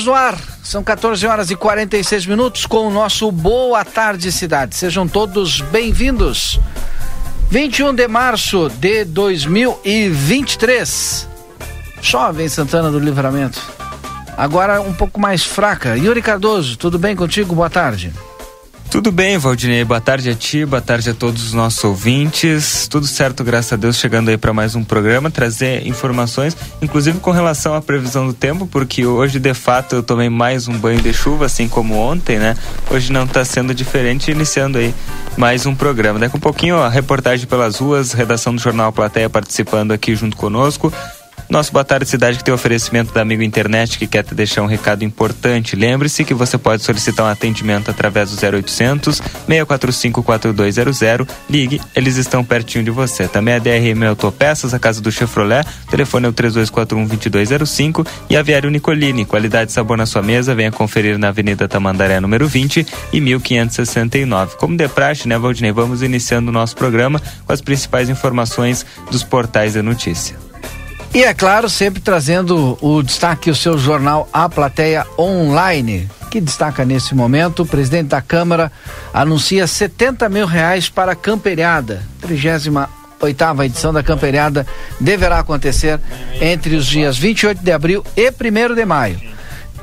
Estamos no ar. São 14 horas e 46 minutos com o nosso Boa Tarde Cidade. Sejam todos bem-vindos. 21 de março de 2023. Chove em Santana do Livramento. Agora um pouco mais fraca. Yuri Cardoso, tudo bem contigo? Boa tarde. Tudo bem, Valdinei. Boa tarde a ti, boa tarde a todos os nossos ouvintes. Tudo certo, graças a Deus, chegando aí para mais um programa, trazer informações, inclusive com relação à previsão do tempo, porque hoje de fato eu tomei mais um banho de chuva, assim como ontem, né? Hoje não está sendo diferente, iniciando aí mais um programa. Daqui um pouquinho a reportagem pelas ruas, redação do Jornal Plateia participando aqui junto conosco. Nosso Boa Tarde Cidade que tem oferecimento da Amigo Internet que quer te deixar um recado importante. Lembre-se que você pode solicitar um atendimento através do 0800 645 4200. Ligue, eles estão pertinho de você. Também a DRM Autopeças, a casa do Chevrolet, telefone é o 3241 2205 e a Viário Nicolini, qualidade e sabor na sua mesa, venha conferir na Avenida Tamandaré número 20 e 1569. Como de praxe, né, Valdinei, vamos iniciando o nosso programa com as principais informações dos portais de notícia. E é claro, sempre trazendo o destaque, o seu jornal A Plateia Online, que destaca nesse momento, o presidente da Câmara anuncia 70 mil reais para a camperiada, 38 oitava edição da camperiada deverá acontecer entre os dias 28 de abril e 1 de maio.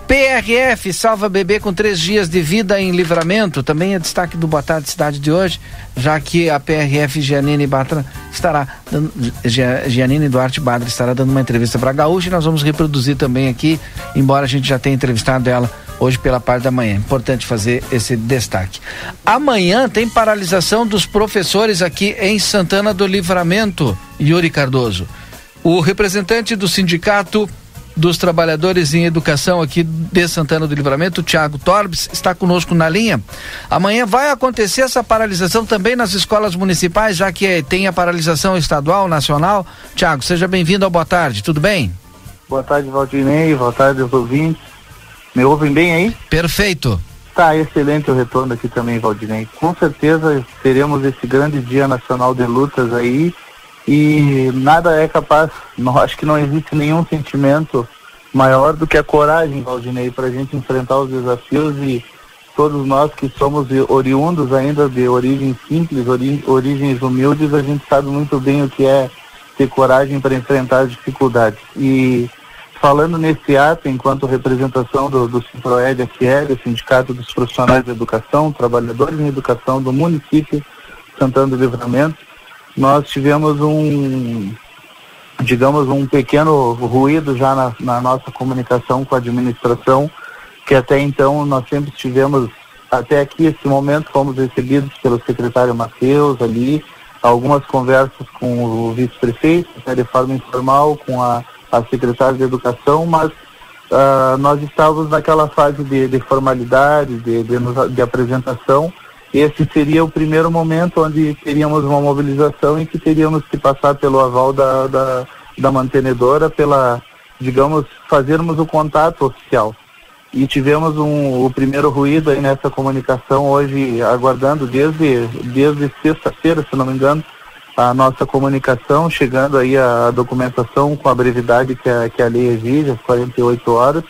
PRF salva bebê com três dias de vida em livramento. Também é destaque do Boa Tarde Cidade de hoje, já que a PRF Giannini Batra estará dando, Giannini Duarte Badra estará dando uma entrevista para Gaúcha e nós vamos reproduzir também aqui, embora a gente já tenha entrevistado ela hoje pela parte da manhã. Importante fazer esse destaque. Amanhã tem paralisação dos professores aqui em Santana do Livramento, Yuri Cardoso. O representante do sindicato dos trabalhadores em educação aqui de Santana do Livramento, Tiago Torbes, está conosco na linha. Amanhã vai acontecer essa paralisação também nas escolas municipais, já que tem a paralisação estadual, nacional. Tiago, seja bem-vindo ao Boa Tarde, tudo bem? Boa tarde, Valdinei, boa tarde aos ouvintes. Me ouvem bem aí? Perfeito. Tá excelente o retorno aqui também, Valdinei. Com certeza teremos esse grande dia nacional de lutas aí e nada é capaz, não, acho que não existe nenhum sentimento maior do que a coragem, Valdinei, para a gente enfrentar os desafios e todos nós que somos oriundos ainda de origens simples, ori origens humildes, a gente sabe muito bem o que é ter coragem para enfrentar as dificuldades. E falando nesse ato, enquanto representação do, do Ciproed FL, Sindicato dos Profissionais de Educação, Trabalhadores em Educação do município Santana do Livramento, nós tivemos um, digamos, um pequeno ruído já na, na, nossa comunicação com a administração, que até então nós sempre tivemos, até aqui esse momento, fomos recebidos pelo secretário Matheus ali, algumas conversas com o vice-prefeito, de forma informal, com a, a secretária de Educação, mas uh, nós estávamos naquela fase de, de formalidade, de, de, de apresentação, esse seria o primeiro momento onde teríamos uma mobilização e que teríamos que passar pelo aval da, da, da mantenedora, pela, digamos, fazermos o contato oficial. E tivemos um, o primeiro ruído aí nessa comunicação hoje, aguardando desde, desde sexta-feira, se não me engano, a nossa comunicação, chegando aí a, a documentação com a brevidade que a, que a lei exige, as 48 horas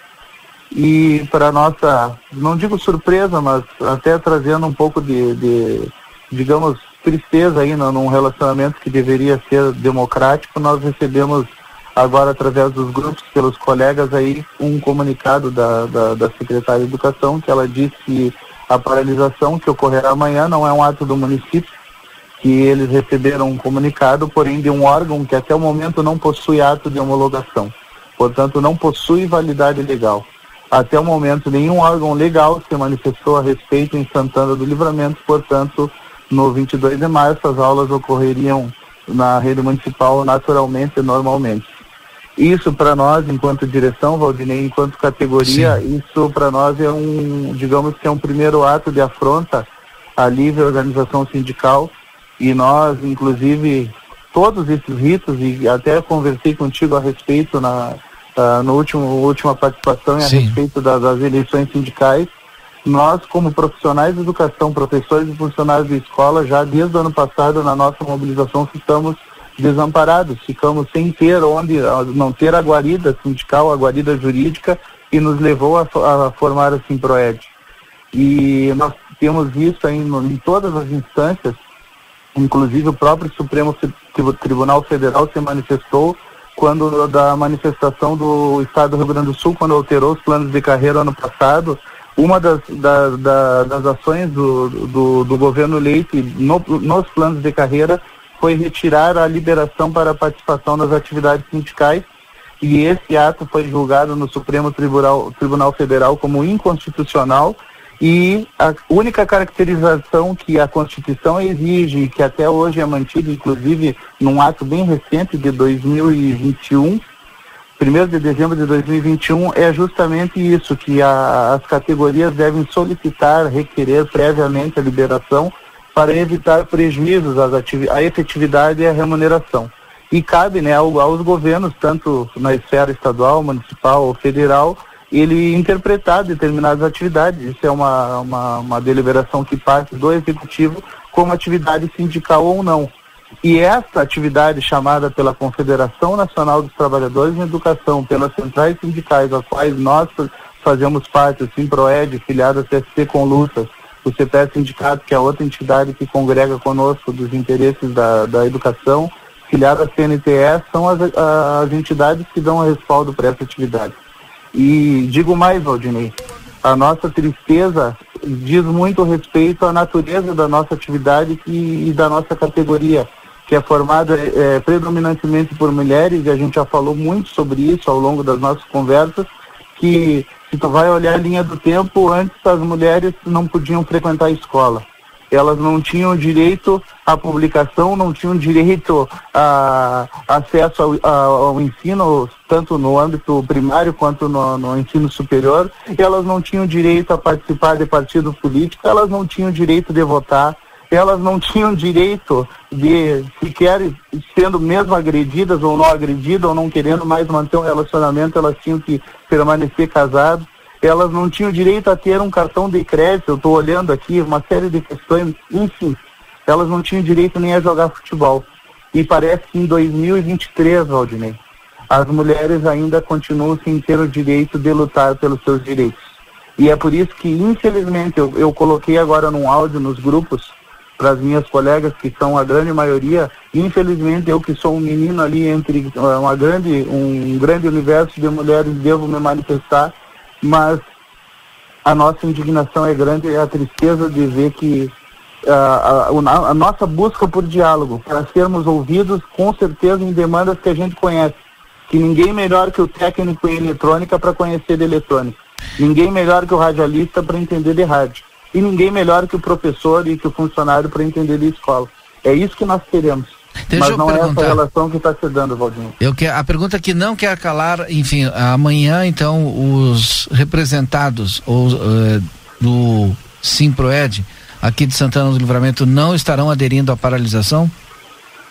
e para nossa, não digo surpresa, mas até trazendo um pouco de, de digamos, tristeza aí num relacionamento que deveria ser democrático, nós recebemos agora através dos grupos, pelos colegas aí, um comunicado da, da, da secretária de Educação, que ela disse que a paralisação que ocorrerá amanhã não é um ato do município, que eles receberam um comunicado, porém de um órgão que até o momento não possui ato de homologação, portanto não possui validade legal. Até o momento, nenhum órgão legal se manifestou a respeito em Santana do Livramento, portanto, no 22 de março as aulas ocorreriam na rede municipal naturalmente, normalmente. Isso para nós, enquanto direção, Valdinei, enquanto categoria, Sim. isso para nós é um, digamos que é um primeiro ato de afronta à livre organização sindical e nós, inclusive, todos esses ritos, e até conversei contigo a respeito na uh, no último última participação a respeito da, das eleições sindicais, nós, como profissionais de educação, professores e funcionários de escola, já desde o ano passado, na nossa mobilização, ficamos desamparados, ficamos sem ter onde, não ter a guarida sindical, a guarida jurídica, e nos levou a, a formar a Simproed. E nós temos visto aí em todas as instâncias, inclusive o próprio Supremo Tribunal Federal se manifestou quando da manifestação do Estado do Rio Grande do Sul, quando alterou os planos de carreira ano passado, uma das, da, da, das ações do, do, do governo Leite no, nos planos de carreira foi retirar a liberação para a participação nas atividades sindicais. E esse ato foi julgado no Supremo Tribunal, Tribunal Federal como inconstitucional e a única caracterização que a Constituição exige, que até hoje é mantida, inclusive num ato bem recente de 2021, 1 de dezembro de 2021, é justamente isso, que a, as categorias devem solicitar, requerer previamente a liberação para evitar prejuízos à efetividade e à remuneração. E cabe né, aos governos, tanto na esfera estadual, municipal ou federal, ele interpretar determinadas atividades. Isso é uma, uma, uma deliberação que parte do executivo como atividade sindical ou não. E essa atividade chamada pela Confederação Nacional dos Trabalhadores em Educação, pelas centrais sindicais, as quais nós fazemos parte, o Simproed, filiado à CSC com lutas, o CPS Sindicato, que é outra entidade que congrega conosco dos interesses da, da educação, filiado à CNTE, são as, as entidades que dão respaldo para essa atividade. E digo mais, Valdinei, a nossa tristeza diz muito respeito à natureza da nossa atividade e, e da nossa categoria que é formada é, predominantemente por mulheres, e a gente já falou muito sobre isso ao longo das nossas conversas, que se tu vai olhar a linha do tempo, antes as mulheres não podiam frequentar a escola. Elas não tinham direito à publicação, não tinham direito a acesso ao, ao ensino, tanto no âmbito primário quanto no, no ensino superior. Elas não tinham direito a participar de partido político, elas não tinham direito de votar, elas não tinham direito de sequer sendo mesmo agredidas ou não agredidas ou não querendo mais manter um relacionamento, elas tinham que permanecer casadas. Elas não tinham direito a ter um cartão de crédito, eu estou olhando aqui uma série de questões, enfim, elas não tinham direito nem a jogar futebol. E parece que em 2023, Valdinei, as mulheres ainda continuam sem ter o direito de lutar pelos seus direitos. E é por isso que, infelizmente, eu, eu coloquei agora num áudio nos grupos para as minhas colegas, que são a grande maioria. Infelizmente, eu que sou um menino ali entre eh, uma grande, um grande universo de mulheres, devo me manifestar, mas a nossa indignação é grande e a tristeza de ver que uh, a, a, a, nossa busca por diálogo, para sermos ouvidos, com certeza em demandas que a gente conhece, que ninguém melhor que o técnico em eletrônica para conhecer de eletrônica, ninguém melhor que o radialista para entender de rádio e ninguém melhor que o professor e que o funcionário para entender a escola. É isso que nós queremos. Deixa Mas não é essa relação que está se dando, Valdinho. Eu que, a pergunta que não quer calar, enfim, amanhã então os representados ou, uh, do Simproed aqui de Santana do Livramento não estarão aderindo à paralisação?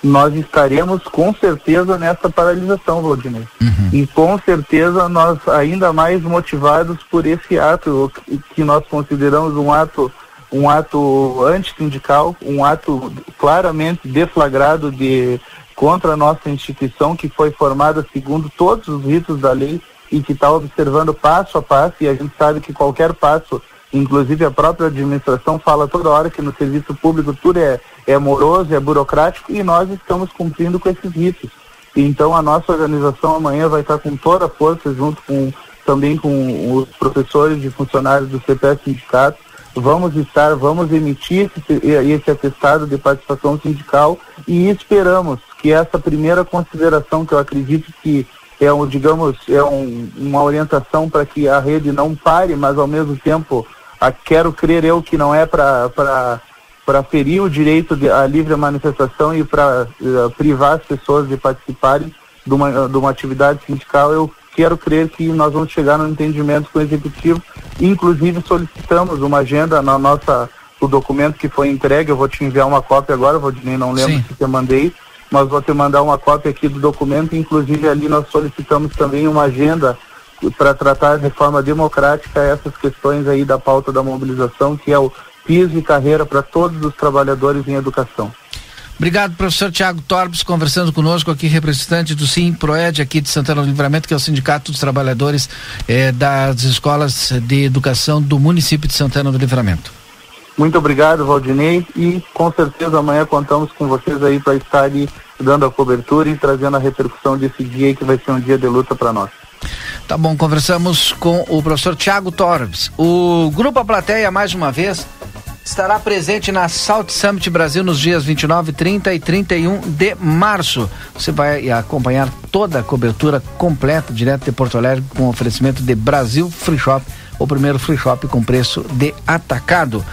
nós estaremos com certeza nessa paralisação, Valdinei. Uhum. E com certeza nós ainda mais motivados por esse ato que nós consideramos um ato um ato antissindical, um ato claramente deflagrado de contra a nossa instituição que foi formada segundo todos os ritos da lei e que está observando passo a passo e a gente sabe que qualquer passo Inclusive a própria administração fala toda hora que no serviço público tudo é, é moroso, é burocrático e nós estamos cumprindo com esses ritos. Então a nossa organização amanhã vai estar com toda a força, junto com também com os professores e funcionários do CPS Sindicato. Vamos estar, vamos emitir esse, esse atestado de participação sindical e esperamos que essa primeira consideração, que eu acredito que é um, digamos, é um, uma orientação para que a rede não pare, mas ao mesmo tempo a, quero crer eu que não é para para ferir o direito à livre manifestação e para uh, privar as pessoas de participarem de uma, de uma atividade sindical, eu quero crer que nós vamos chegar no entendimento com o executivo. Inclusive solicitamos uma agenda na nossa o documento que foi entregue. Eu vou te enviar uma cópia agora, Valdinei, não lembro Sim. se eu mandei, mas vou te mandar uma cópia aqui do documento. Inclusive ali nós solicitamos também uma agenda para tratar de forma democrática essas questões aí da pauta da mobilização, que é o piso e carreira para todos os trabalhadores em educação. Obrigado, professor Tiago Torbes, conversando conosco aqui, representante do Sim Proed aqui de Santana do Livramento, que é o Sindicato dos Trabalhadores eh, das Escolas de Educação do município de Santana do Livramento. Muito obrigado, Valdinei, e com certeza amanhã contamos com vocês aí para estar ali dando a cobertura e trazendo a repercussão desse dia que vai ser um dia de luta para nós. Tá bom, conversamos com o professor Tiago Torbes. O Grupo A Plateia, mais uma vez, estará presente na Salt Summit Brasil nos dias 29, 30 e 31 de março. Você vai acompanhar toda a cobertura completa, direto de Porto Alegre, com oferecimento de Brasil Free Shop, o primeiro free shop com preço de atacado.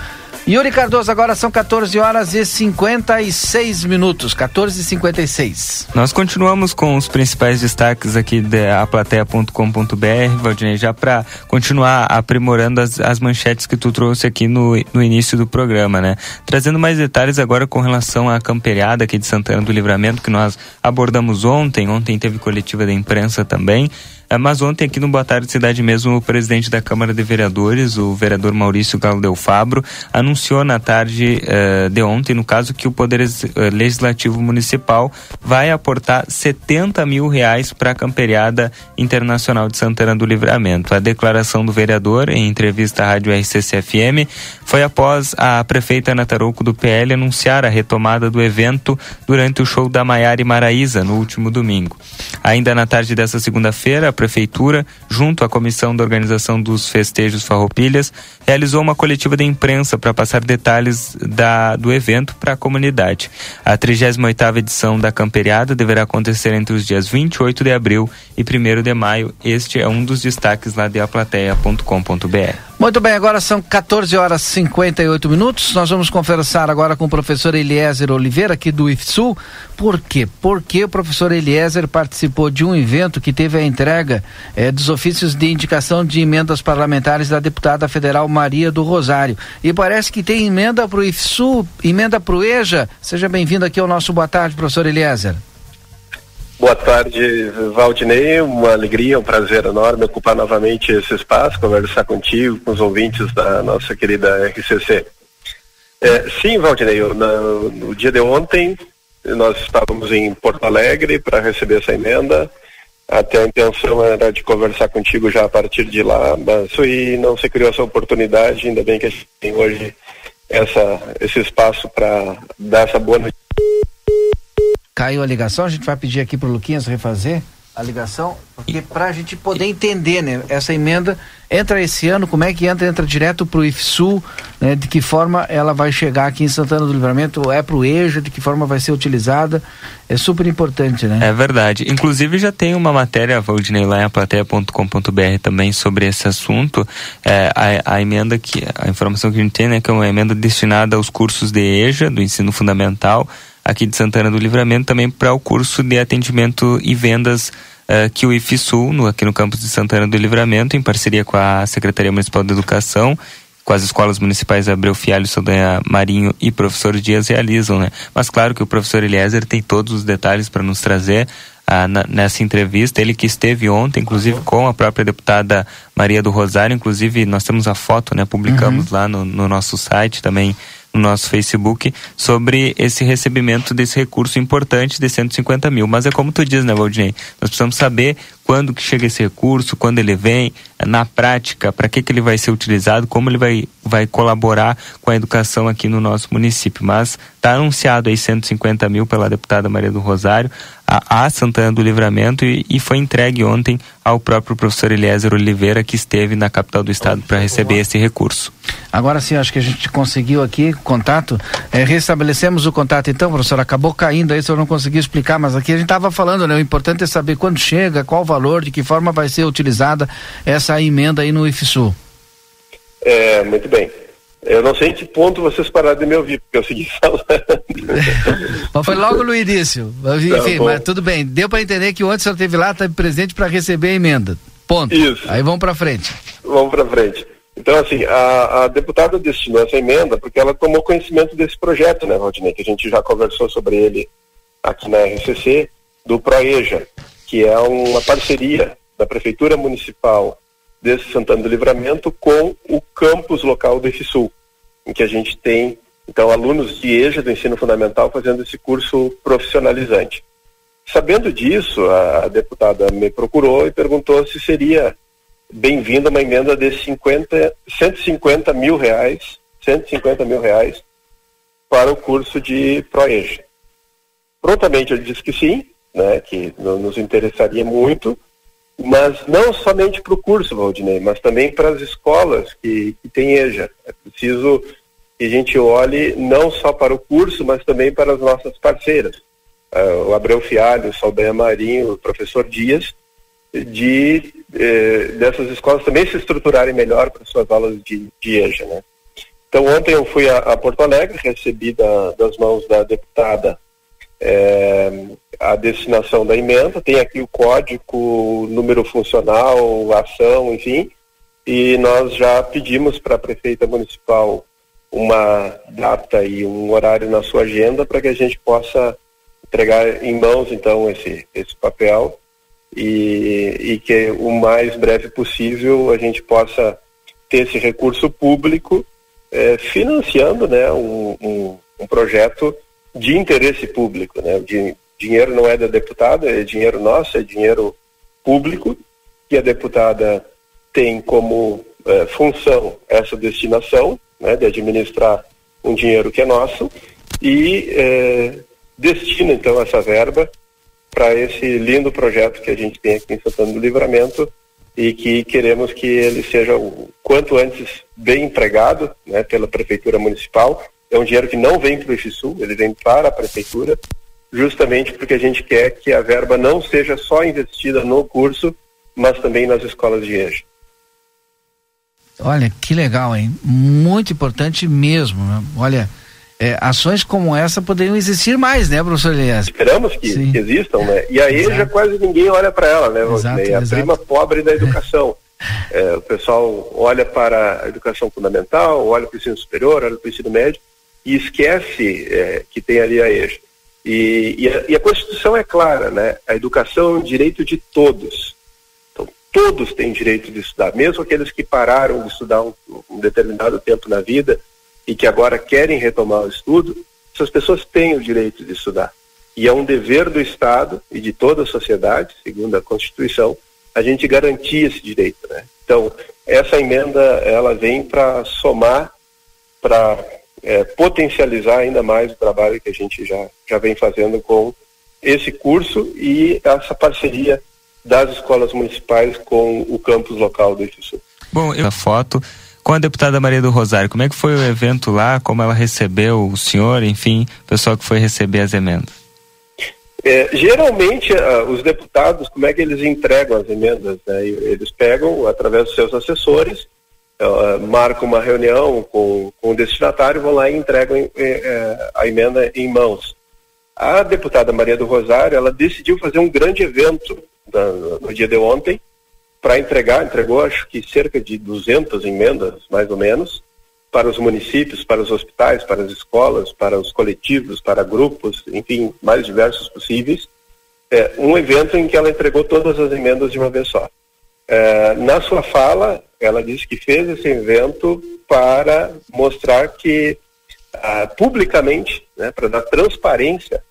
Yuri Cardoso, agora são 14 horas e 56 minutos, 14 e 56. Nós continuamos com os principais destaques aqui da aplateia.com.br, Valdinei, já para continuar aprimorando as, as manchetes que tu trouxe aqui no, no início do programa, né? Trazendo mais detalhes agora com relação à camperiada aqui de Santana do Livramento, que nós abordamos ontem, ontem teve coletiva da imprensa também. Mas ontem aqui no Boa Tarde Cidade mesmo, o presidente da Câmara de Vereadores, o vereador Maurício Galo Del Fabro, anunciou na tarde uh, de ontem, no caso, que o Poder uh, Legislativo Municipal vai aportar 70 mil reais para a Camperiada Internacional de Santana do Livramento. A declaração do vereador, em entrevista à Rádio RCC-FM, foi após a prefeita Ana Tarouco do PL anunciar a retomada do evento durante o show da Maiara e Maraíza no último domingo. Ainda na tarde dessa segunda-feira, a Prefeitura, junto à Comissão da Organização dos Festejos Farroupilhas, realizou uma coletiva de imprensa para passar detalhes da, do evento para a comunidade. A 38ª edição da Camperiada deverá acontecer entre os dias 28 de abril e 1 de maio. Este é um dos destaques lá de aplateia.com.br. Muito bem, agora são 14 horas e 58 minutos. Nós vamos conversar agora com o professor Eliezer Oliveira, aqui do IFSU. Por quê? Porque o professor Eliezer participou de um evento que teve a entrega eh, dos ofícios de indicação de emendas parlamentares da deputada federal Maria do Rosário. E parece que tem emenda para o IFSU, emenda para o EJA. Seja bem-vindo aqui ao nosso Boa Tarde, professor Eliezer. Boa tarde, Valdinei. Uma alegria, um prazer enorme ocupar novamente esse espaço, conversar contigo, com os ouvintes da nossa querida RCC. É, sim, Valdinei, no, dia de ontem nós estávamos em Porto Alegre para receber essa emenda. Até a intenção era de conversar contigo já a partir de lá, mas e não se criou essa oportunidade. Ainda bem que a gente tem hoje essa, esse espaço para dar essa boa notícia Caiu a ligação, a gente vai pedir aqui para o Luquinhas refazer a ligação, porque para a gente poder entender, né, essa emenda entra esse ano, como é que entra? Entra direto para o IFSU, né, de que forma ela vai chegar aqui em Santana do Livramento, é para o EJA, de que forma vai ser utilizada, é super importante, né? É verdade. Inclusive já tem uma matéria, Valdinei, lá em aplateia.com.br também sobre esse assunto, é, a, a, emenda que, a informação que a gente tem, né, que é uma emenda destinada aos cursos de EJA, do ensino fundamental, aqui de Santana do Livramento, também para o curso de atendimento e vendas uh, que o IFSUL, no, aqui no campus de Santana do Livramento, em parceria com a Secretaria Municipal de Educação, com as escolas municipais Abreu Fialho, Saldanha Marinho e professor Dias realizam, né? Mas claro que o professor Eliezer tem todos os detalhes para nos trazer ah, na, nessa entrevista. Ele que esteve ontem, inclusive com a própria deputada Maria do Rosário, inclusive nós temos a foto, né? Publicamos uhum. lá no, no nosso site também no nosso Facebook sobre esse recebimento desse recurso importante de 150 mil. Mas é como tu diz, né, Valdinei? Nós precisamos saber quando que chega esse recurso, quando ele vem, na prática, para que, que ele vai ser utilizado, como ele vai, vai colaborar com a educação aqui no nosso município. Mas está anunciado aí 150 mil pela deputada Maria do Rosário a, a Santana do Livramento e, e, foi entregue ontem ao próprio professor Eliezer Oliveira, que esteve na capital do estado para receber esse recurso. Agora sim, acho que a gente conseguiu aqui contato. É, restabelecemos o contato então, professor. Acabou caindo aí, se eu não conseguiu explicar, mas aqui a gente estava falando, né? O importante é saber quando chega, qual o valor, de que forma vai ser utilizada essa emenda aí no IFSU. É, muito bem. Eu não sei em que ponto vocês pararam de me ouvir, porque eu segui falando. mas foi logo no início. Enfim, tá mas tudo bem. Deu para entender que ontem o senhor esteve lá, estava presente para receber a emenda. Ponto. Isso. Aí vamos para frente. Vamos para frente. Então, assim, a, a, deputada destinou essa emenda porque ela tomou conhecimento desse projeto, né, Valdinei, que a gente já conversou sobre ele aqui na RCC, do ProEja, que é uma parceria da Prefeitura Municipal de Santana do Livramento com o campus local do IFSUL, em que a gente tem, então, alunos de EJA do ensino fundamental fazendo esse curso profissionalizante. Sabendo disso, a deputada me procurou e perguntou se seria bem-vinda uma emenda de 50, 150 mil reais, 150 mil reais para o curso de ProEja. Prontamente eu disse que sim, né, que nos interessaria muito, mas não somente para o curso, Valdinei, mas também para as escolas que, que têm EJA. É preciso que a gente olhe não só para o curso, mas também para as nossas parceiras. Uh, o Abreu Fialho, o Saldanha Marinho, o professor Dias, de eh, dessas escolas também se estruturarem melhor para suas aulas de, de EJA, né? Então ontem eu fui a, a Porto Alegre, recebi da, das mãos da deputada eh, a destinação da emenda, tem aqui o código, número funcional, ação, enfim, e nós já pedimos para a prefeita municipal uma data e um horário na sua agenda para que a gente possa entregar em mãos então esse esse papel e, e que o mais breve possível a gente possa ter esse recurso público é, financiando né, um, um, um, projeto de interesse público. Né? O dinheiro não é da deputada, é dinheiro nosso, é dinheiro público, que a deputada tem como é, função essa destinação, né, de administrar um dinheiro que é nosso, e é, destina então essa verba para esse lindo projeto que a gente tem aqui em Santana do Livramento e que queremos que ele seja o quanto antes bem empregado né, pela Prefeitura Municipal. É um dinheiro que não vem para o IFSU, ele vem para a Prefeitura, justamente porque a gente quer que a verba não seja só investida no curso, mas também nas escolas de EJA. Olha, que legal, hein? Muito importante mesmo. Né? Olha, é, ações como essa poderiam existir mais, né, professor Elias? Esperamos que, que, existam, né? E a EJA quase ninguém olha para ela, né, exato, É a exato. prima pobre da educação. É, o pessoal olha para a educação fundamental, olha para o ensino superior, olha para o ensino médio e esquece é, que tem ali a EJA. E, e, a, e, a, Constituição é clara, né? A educação é um direito de todos. Então, todos têm direito de estudar, mesmo aqueles que pararam de estudar um, um determinado tempo na vida, e que agora querem retomar o estudo, essas pessoas têm o direito de estudar. E é um dever do Estado e de toda a sociedade, segundo a Constituição, a gente garantir esse direito, né? Então, essa emenda, ela vem para somar, para é, potencializar ainda mais o trabalho que a gente já, já vem fazendo com esse curso e essa parceria das escolas municipais com o campus local do IFSU. Bom, eu... a foto com a deputada Maria do Rosário. Como é que foi o evento lá? Como ela recebeu o senhor, enfim, o pessoal que foi receber as emendas? É, geralmente, uh, os deputados, como é que eles entregam as emendas? Né? Eles pegam, através dos seus assessores, uh, marcam uma reunião com, com o destinatário, vão lá e entregam uh, a emenda em mãos. A deputada Maria do Rosário, ela decidiu fazer um grande evento no, no dia de ontem, para entregar, entregou acho que cerca de 200 emendas, mais ou menos, para os municípios, para os hospitais, para as escolas, para os coletivos, para grupos, enfim, mais diversos possíveis. É, um evento em que ela entregou todas as emendas de uma vez só. É, na sua fala, ela disse que fez esse evento para mostrar que, ah, publicamente, né, para dar transparência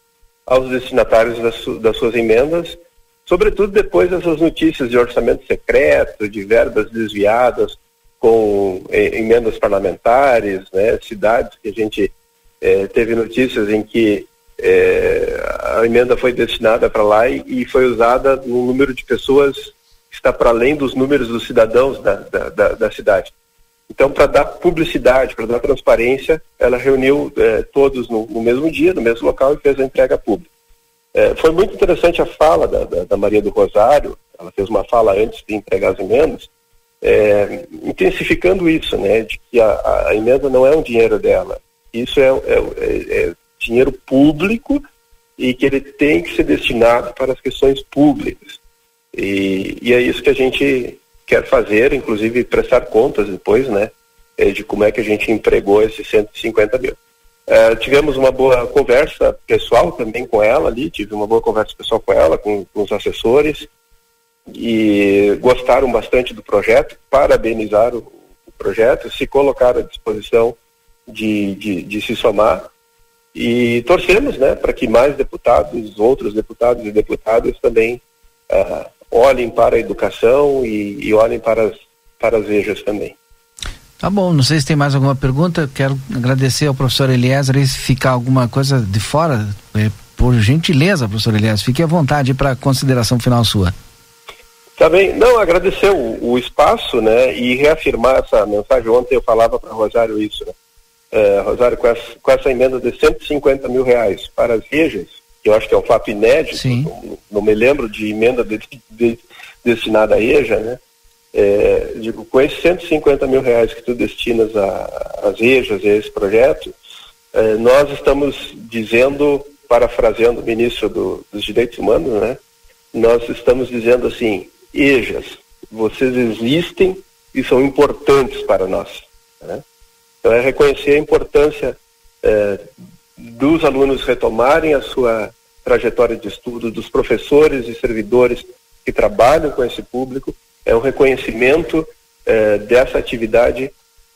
aos destinatários das, das suas emendas, sobretudo depois dessas notícias de orçamento secreto, de verbas desviadas com eh, emendas parlamentares, né, cidades que a gente eh, teve notícias em que eh, a emenda foi destinada para lá e, e, foi usada num número de pessoas está para além dos números dos cidadãos da, da, da, da cidade. Então, para dar publicidade, para dar transparência, ela reuniu eh, todos no, no mesmo dia, no mesmo local e fez a entrega pública. É, foi muito interessante a fala da, da, da, Maria do Rosário, ela fez uma fala antes de entregar as emendas, é, intensificando isso, né, de que a, a, emenda não é um dinheiro dela, isso é, é, é, é dinheiro público e que ele tem que ser destinado para as questões públicas. E, e é isso que a gente quer fazer, inclusive prestar contas depois, né, é, de como é que a gente empregou esses 150 mil. É, tivemos uma boa conversa pessoal também com ela ali, tive uma boa conversa pessoal com ela, com, com os assessores, e gostaram bastante do projeto, parabenizaram o, o projeto, se colocaram à disposição de, de, de se somar e torcemos né, para que mais deputados, outros deputados e deputadas também uh, olhem para a educação e, e olhem para as, para as EJAs também. Tá bom, não sei se tem mais alguma pergunta. Quero agradecer ao professor Eliezer. E se ficar alguma coisa de fora, é, por gentileza, professor Eliezer, fique à vontade para consideração final sua. Tá bem, não, agradecer o, o, espaço, né, e reafirmar essa mensagem. Ontem eu falava para Rosário isso, né? É, Rosário, com essa, com essa emenda de 150 mil reais para as rejas, que eu acho que é um fato inédito, não, não, me lembro de emenda de, de, destinada à EJA, né? É, digo, com esses 150 mil reais que tu destinas às EJAs e a esse projeto, é, nós estamos dizendo, parafraseando o ministro do, dos Direitos Humanos, né? Nós estamos dizendo assim, EJAs, vocês existem e são importantes para nós. Né? Então é reconhecer a importância é, dos alunos retomarem a sua trajetória de estudo, dos professores e servidores que trabalham com esse público, é um reconhecimento é, dessa atividade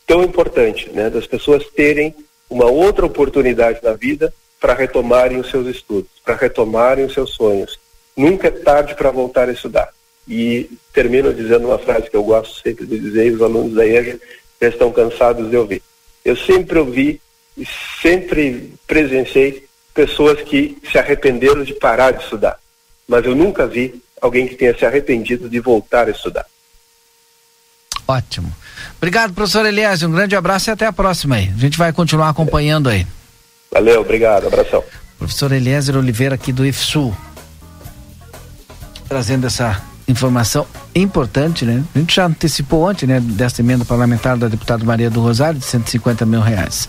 tão importante, né, das pessoas terem uma outra oportunidade na vida para retomarem os seus estudos, para retomarem os seus sonhos. Nunca é tarde para voltar a estudar. E termino dizendo uma frase que eu gosto sempre de dizer, e os alunos da EJA já estão cansados de ouvir. Eu sempre ouvi e sempre presenciei pessoas que se arrependeram de parar de estudar, mas eu nunca vi alguém que tenha se arrependido de voltar a estudar. Ótimo. Obrigado, professor Elias. Um grande abraço e até a próxima aí. A gente vai continuar acompanhando aí. Valeu, obrigado, abração. Professor Eliezer Oliveira aqui do IFSU. Trazendo essa informação importante, né? A gente já antecipou ontem, né? Desta emenda parlamentar da deputada Maria do Rosário de 150 mil reais.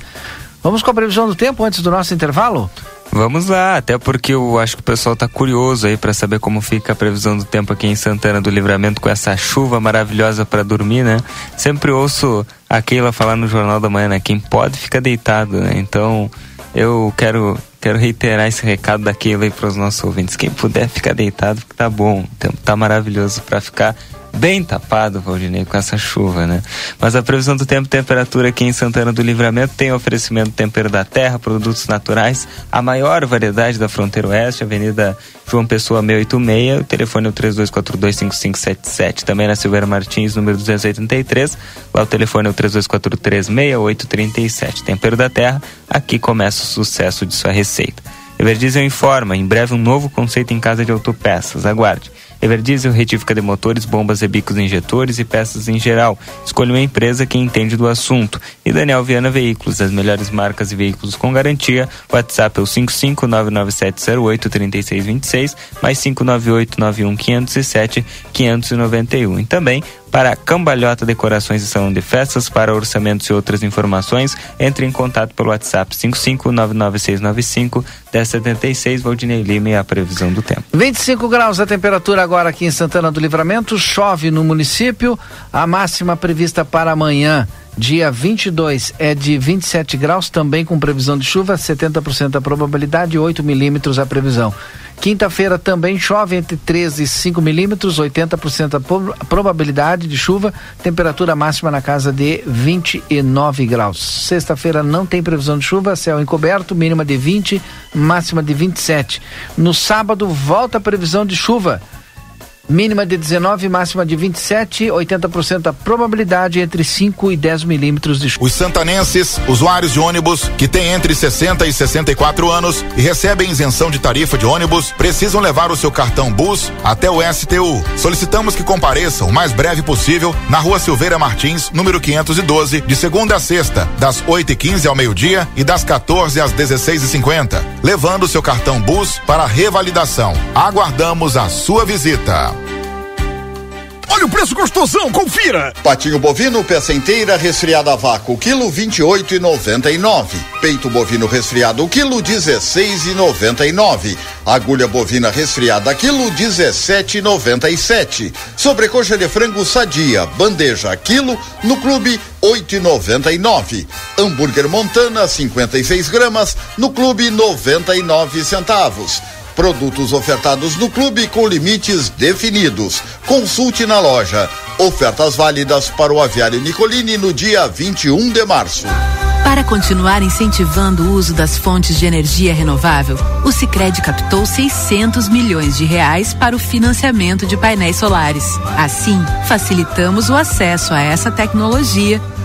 Vamos com a previsão do tempo antes do nosso intervalo? Vamos lá, até porque eu acho que o pessoal está curioso aí para saber como fica a previsão do tempo aqui em Santana do Livramento com essa chuva maravilhosa para dormir, né? Sempre ouço a Keila falar no Jornal da Manhã, né? Quem pode fica deitado, né? Então, eu quero quero reiterar esse recado da Keila aí para os nossos ouvintes. Quem puder ficar deitado, tá bom. O tempo tá maravilhoso para ficar bem tapado, Valdinei, com essa chuva, né? Mas a previsão do tempo e temperatura aqui em Santana do Livramento tem oferecimento Tempero da Terra, produtos naturais, a maior variedade da fronteira oeste, Avenida João Pessoa 686, o telefone é o 32425577. Também na Silveira Martins, número 283, lá o telefone é o 32436837. Tempero da Terra, aqui começa o sucesso de sua receita. Everdiesel informa, em breve um novo conceito em casa de autopeças. Aguarde. Everdiesel retífica de motores, bombas e bicos injetores e peças em geral. Escolha uma empresa que entende do assunto. E Daniel Viana Veículos, as melhores marcas e veículos com garantia. WhatsApp é o 55997083626 mais 59891507591. 591. E também para Cambalhota Decorações e Salão de Festas, para orçamentos e outras informações, entre em contato pelo WhatsApp 5599695 1076 Valdinei Lima e a previsão do tempo. 25 graus a temperatura agora aqui em Santana do Livramento, chove no município, a máxima prevista para amanhã Dia 22 é de 27 graus, também com previsão de chuva, 70% a probabilidade, 8 milímetros a previsão. Quinta-feira também chove entre 13 e 5 milímetros, 80% a probabilidade de chuva, temperatura máxima na casa de 29 graus. Sexta-feira não tem previsão de chuva, céu encoberto, mínima de 20, máxima de 27. No sábado volta a previsão de chuva mínima de 19, máxima de 27, 80% a probabilidade entre 5 e 10 milímetros de chuva. Os santanenses, usuários de ônibus que têm entre 60 e 64 anos e recebem isenção de tarifa de ônibus, precisam levar o seu cartão BUS até o STU. Solicitamos que compareçam o mais breve possível na Rua Silveira Martins, número 512, de segunda a sexta, das 8 e 15 ao meio-dia e das 14 às 16 e 50, levando seu cartão BUS para revalidação. Aguardamos a sua visita. Olha o preço gostosão, confira! Patinho bovino, peça inteira, resfriada a vácuo, quilo vinte e oito e noventa e nove. Peito bovino resfriado, quilo dezesseis e noventa e nove. Agulha bovina resfriada, quilo dezessete e noventa e sete. Sobrecoxa de frango sadia, bandeja, quilo, no clube oito e noventa e nove. Hambúrguer Montana, 56 gramas, no clube noventa e nove centavos. Produtos ofertados no clube com limites definidos. Consulte na loja. Ofertas válidas para o aviário Nicolini no dia 21 de março. Para continuar incentivando o uso das fontes de energia renovável, o Sicredi captou 600 milhões de reais para o financiamento de painéis solares. Assim, facilitamos o acesso a essa tecnologia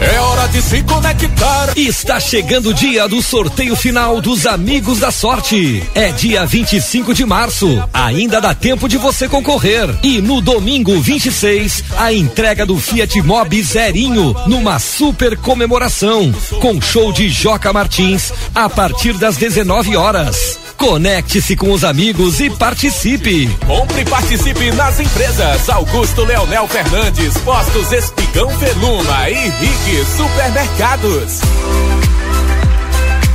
É hora de se conectar. Está chegando o dia do sorteio final dos Amigos da Sorte. É dia 25 de março. Ainda dá tempo de você concorrer. E no domingo 26, a entrega do Fiat Mobi Zerinho numa super comemoração com show de Joca Martins a partir das 19 horas. Conecte-se com os amigos e participe. Compre e participe nas empresas Augusto Leonel Fernandes, Postos Espigão Veluma e Rig Supermercados.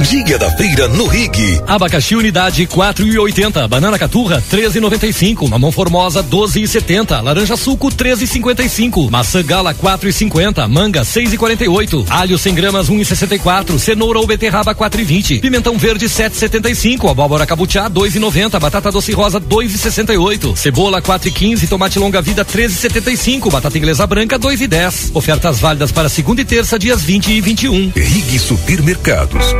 Dia da feira no Rig. Abacaxi unidade 4,80. Banana caturra 13,95. Mamão formosa 12,70. Laranja suco 13,55. Maçã gala 4,50. Manga 6,48. Alho 100 gramas 1,64. Cenoura ou beterraba 4,20. Pimentão verde 7,75. Abóbora cabutiá 2,90. Batata doce rosa 2,68. Cebola 4,15. Tomate longa vida 13,75. Batata inglesa branca 2,10. Ofertas válidas para segunda e terça dias 20 e 21. Rig Supermercados.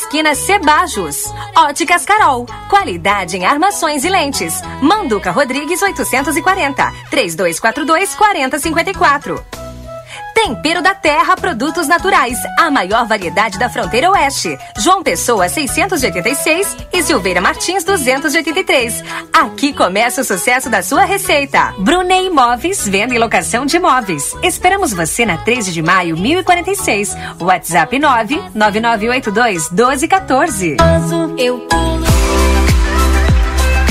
esquina Cebajos. Óticas Carol, qualidade em armações e lentes. Manduca Rodrigues 840, 3242 4054. Tempero da Terra Produtos Naturais, a maior variedade da fronteira oeste. João Pessoa 686 e Silveira Martins 283. Aqui começa o sucesso da sua receita. Brunei Imóveis, venda e locação de imóveis. Esperamos você na 13 de maio, 1046. WhatsApp 9 9982 1214. Eu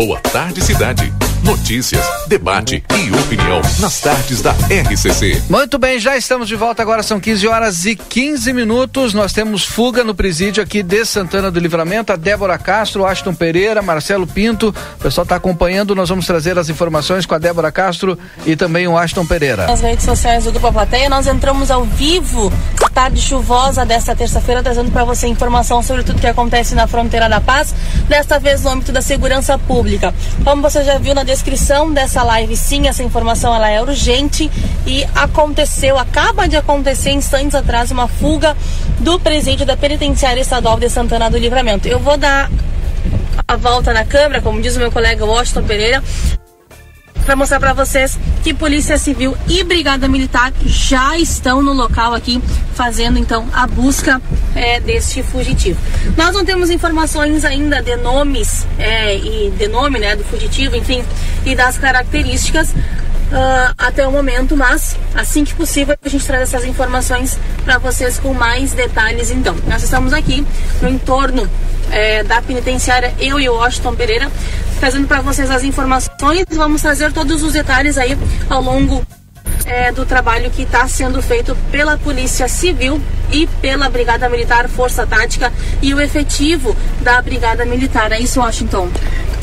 Boa tarde, cidade. Notícias, debate e opinião nas tardes da RCC. Muito bem, já estamos de volta. Agora são 15 horas e 15 minutos. Nós temos fuga no presídio aqui de Santana do Livramento. A Débora Castro, Aston Pereira, Marcelo Pinto. O pessoal está acompanhando. Nós vamos trazer as informações com a Débora Castro e também o Aston Pereira. Nas redes sociais do Grupo A Plateia, nós entramos ao vivo tarde chuvosa desta terça-feira, trazendo para você informação sobre tudo que acontece na fronteira da paz, desta vez no âmbito da segurança pública. Como você já viu na descrição dessa live, sim, essa informação ela é urgente e aconteceu, acaba de acontecer instantes atrás uma fuga do presídio da penitenciária estadual de Santana do Livramento. Eu vou dar a volta na câmera, como diz o meu colega Washington Pereira, para mostrar para vocês que Polícia Civil e Brigada Militar já estão no local aqui fazendo então a busca é, deste fugitivo. Nós não temos informações ainda de nomes é, e de nome né, do fugitivo, enfim, e das características. Uh, até o momento, mas assim que possível a gente traz essas informações para vocês com mais detalhes. Então, nós estamos aqui no entorno é, da penitenciária, eu e o Washington Pereira, trazendo para vocês as informações. Vamos trazer todos os detalhes aí ao longo é, do trabalho que está sendo feito pela Polícia Civil e pela Brigada Militar Força Tática e o efetivo da Brigada Militar. É isso, Washington?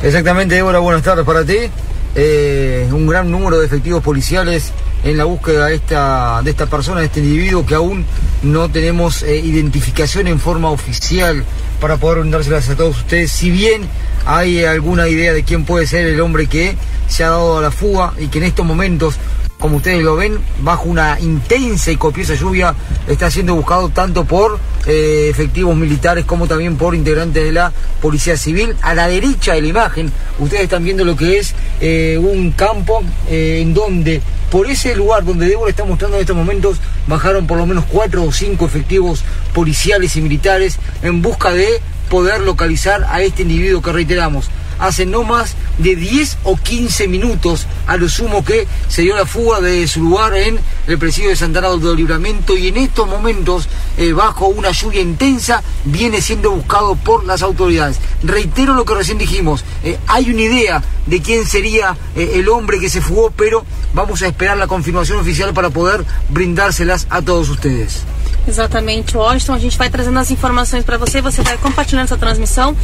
Exatamente, Débora, buenas tardes para ti. Eh, un gran número de efectivos policiales en la búsqueda de esta, de esta persona, de este individuo que aún no tenemos eh, identificación en forma oficial para poder brindárselas a todos ustedes. Si bien hay alguna idea de quién puede ser el hombre que se ha dado a la fuga y que en estos momentos como ustedes lo ven, bajo una intensa y copiosa lluvia, está siendo buscado tanto por eh, efectivos militares como también por integrantes de la Policía Civil. A la derecha de la imagen, ustedes están viendo lo que es eh, un campo eh, en donde, por ese lugar donde Débora está mostrando en estos momentos, bajaron por lo menos cuatro o cinco efectivos policiales y militares en busca de poder localizar a este individuo que reiteramos hace no más de 10 o 15 minutos a lo sumo que se dio la fuga de su lugar en el presidio de Santana del Libramento y en estos momentos, eh, bajo una lluvia intensa, viene siendo buscado por las autoridades. Reitero lo que recién dijimos, eh, hay una idea de quién sería eh, el hombre que se fugó, pero vamos a esperar la confirmación oficial para poder brindárselas a todos ustedes. Exatamente, Washington. A gente vai trazendo as informações para você, você vai compartilhando essa transmissão,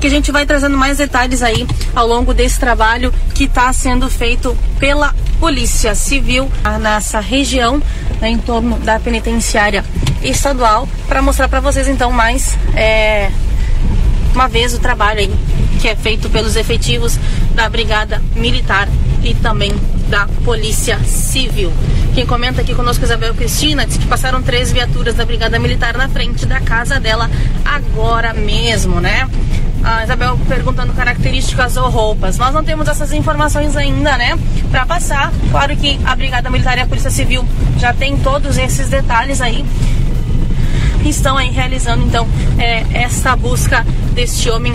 que a gente vai trazendo mais detalhes aí ao longo desse trabalho que está sendo feito pela Polícia Civil nessa região, né, em torno da penitenciária estadual, para mostrar para vocês então mais é, uma vez o trabalho aí que é feito pelos efetivos da Brigada Militar e também da Polícia Civil. Quem comenta aqui conosco é Isabel Cristina diz que passaram três viaturas da Brigada Militar na frente da casa dela agora mesmo, né? A Isabel perguntando características ou roupas. Nós não temos essas informações ainda, né? Para passar. Claro que a Brigada Militar e a Polícia Civil já tem todos esses detalhes aí estão aí realizando então é, essa busca deste homem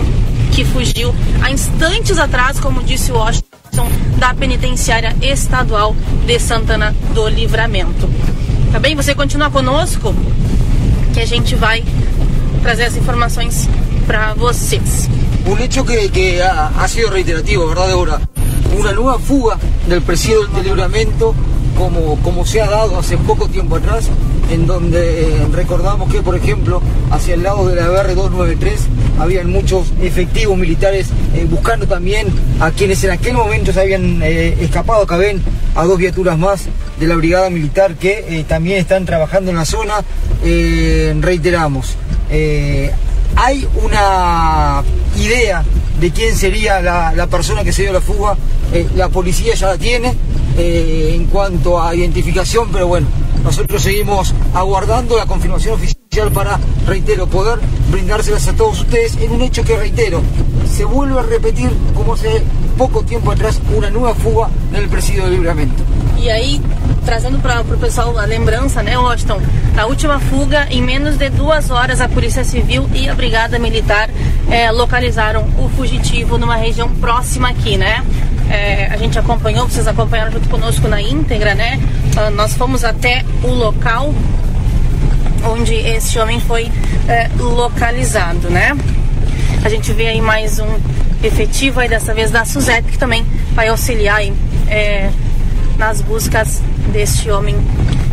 que fugiu há instantes atrás, como disse o Washington, da penitenciária estadual de Santana do Livramento. Tá bem? Você continua conosco que a gente vai trazer as informações para vocês. Un hecho que, que ha, ha, sido reiterativo, ¿verdad, Débora? Una nueva fuga del presidio del libramento, como, como se ha dado hace poco tiempo atrás, en donde eh, recordamos que, por ejemplo, hacia el lado de la BR-293 habían muchos efectivos militares eh, buscando también a quienes en aquel momento se habían eh, escapado, acá ven a dos viaturas más de la brigada militar que también están trabajando en la zona, reiteramos. hay una idea de quién sería la, la, persona que se dio la fuga, la policía ya la tiene en cuanto a identificación, pero bueno, nosotros seguimos aguardando la confirmación oficial para, reitero, poder brindárselas a todos ustedes en un hecho que, reitero, se vuelve a repetir como hace poco tiempo atrás una nueva fuga en el presidio de Libramento. E aí, trazendo para o pessoal a lembrança, né, Washington? A última fuga, em menos de duas horas, a Polícia Civil e a Brigada Militar é, localizaram o fugitivo numa região próxima aqui, né? É, a gente acompanhou, vocês acompanharam junto conosco na íntegra, né? Uh, nós fomos até o local onde esse homem foi é, localizado, né? A gente vê aí mais um efetivo aí dessa vez da Suzette que também vai auxiliar aí, é, nas buscas deste homem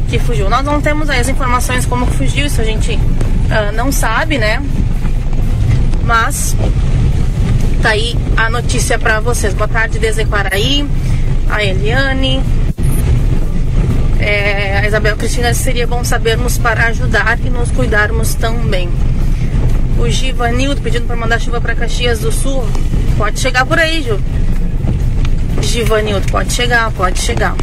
que fugiu. Nós não temos as informações como fugiu, isso a gente uh, não sabe, né? Mas tá aí a notícia para vocês. Boa tarde desde Quaraí, a Eliane, é, a Isabel Cristina, seria bom sabermos para ajudar e nos cuidarmos também. O Givanildo pedindo para mandar chuva para Caxias do Sul. Pode chegar por aí, Ju. Givanildo, pode chegar, pode chegar.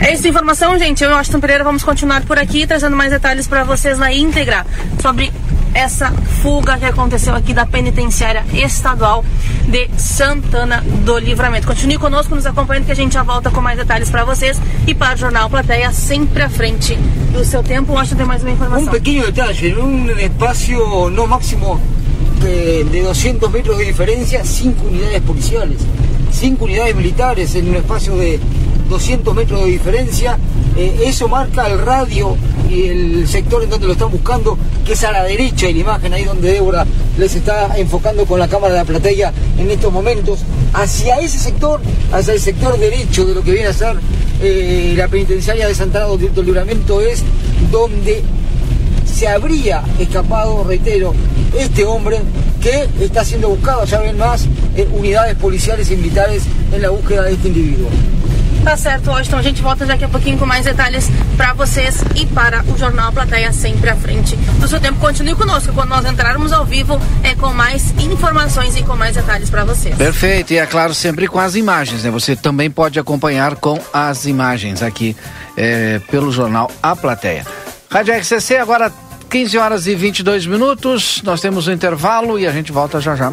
É essa informação, gente. Eu Austin Pereira vamos continuar por aqui, trazendo mais detalhes para vocês na íntegra sobre essa fuga que aconteceu aqui da penitenciária estadual de Santana do Livramento. Continue conosco, nos acompanhando que a gente já volta com mais detalhes para vocês e para o Jornal Plateia sempre à frente do seu tempo. Que tem mais uma informação. Um pequeno detalhe, um espaço no máximo de 200 metros de diferencia, cinco unidades policiales, cinco unidades militares en un espacio de 200 metros de diferencia. Eh, eso marca el radio y el sector en donde lo están buscando, que es a la derecha y la imagen ahí donde Débora les está enfocando con la cámara de la platea en estos momentos. Hacia ese sector, hacia el sector derecho de lo que viene a ser eh, la penitenciaria de Santana del Libramento es donde se habría escapado, reitero, este hombre que está siendo buscado, ya ven más, eh, unidades policiales y militares en la búsqueda de este individuo. Tá certo, Washington. A gente volta daqui a pouquinho com mais detalhes para vocês e para o Jornal Plateia sempre à frente do seu tempo. Continue conosco. Quando nós entrarmos ao vivo, é com mais informações e com mais detalhes para vocês. Perfeito. E é claro, sempre com as imagens, né? Você também pode acompanhar com as imagens aqui é, pelo Jornal A Plateia. Rádio RCC, agora 15 horas e 22 minutos. Nós temos um intervalo e a gente volta já já.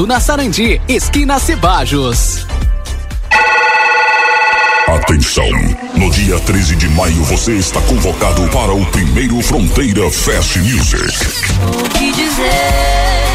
na Sarandi, esquina Cebajos. Atenção! No dia 13 de maio você está convocado para o primeiro Fronteira Fest Music. O que dizer?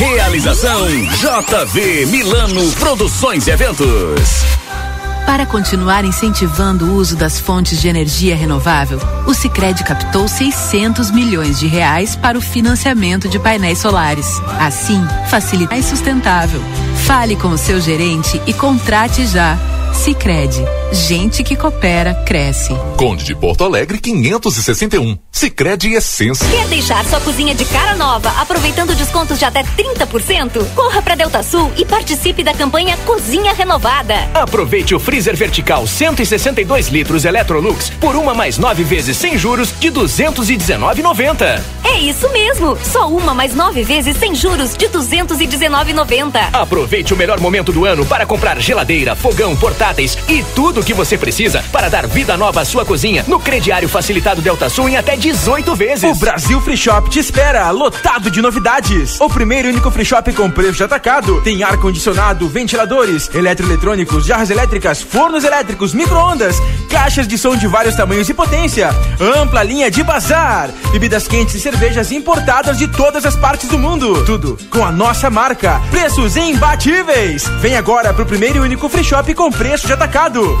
Realização JV Milano Produções e Eventos. Para continuar incentivando o uso das fontes de energia renovável, o Sicredi captou 600 milhões de reais para o financiamento de painéis solares. Assim, facilita e sustentável. Fale com o seu gerente e contrate já. Sicredi, gente que coopera cresce. Conde de Porto Alegre 561. Sicredi Essência. Quer deixar sua cozinha de cara nova, aproveitando descontos de até 30%? Corra para Delta Sul e participe da campanha Cozinha Renovada. Aproveite o freezer vertical 162 litros Electrolux por uma mais nove vezes sem juros de 219,90. É isso mesmo, só uma mais nove vezes sem juros de 219,90. Aproveite o melhor momento do ano para comprar geladeira, fogão, portáteis e tudo tudo o que você precisa para dar vida nova à sua cozinha no crediário facilitado Delta Sul em até 18 vezes. O Brasil Free Shop te espera, lotado de novidades. O primeiro e único free shop com preço de atacado. Tem ar-condicionado, ventiladores, eletroeletrônicos, jarras elétricas, fornos elétricos, micro-ondas, caixas de som de vários tamanhos e potência, ampla linha de bazar, bebidas quentes e cervejas importadas de todas as partes do mundo. Tudo com a nossa marca. Preços imbatíveis. Vem agora pro primeiro e único free shop com preço de atacado.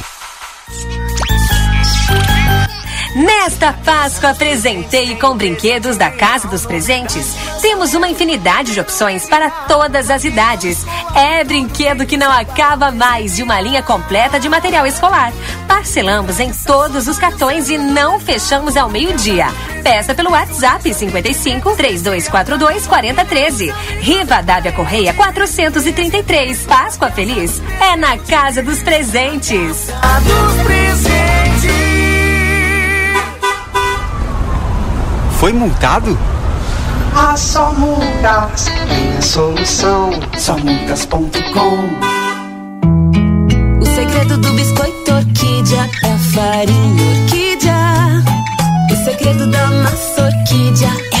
Podcast. Nesta Páscoa, presentei com brinquedos da Casa dos Presentes. Temos uma infinidade de opções para todas as idades. É brinquedo que não acaba mais e uma linha completa de material escolar. Parcelamos em todos os cartões e não fechamos ao meio-dia. Peça pelo WhatsApp 55 3242 4013. Riva Dávia Correia 433. Páscoa Feliz é na Casa dos Presentes. dos presentes. Foi multado? Ah, só multas tem a solução. Somultas.com O segredo do biscoito orquídea é a farinha orquídea. O segredo da massa orquídea é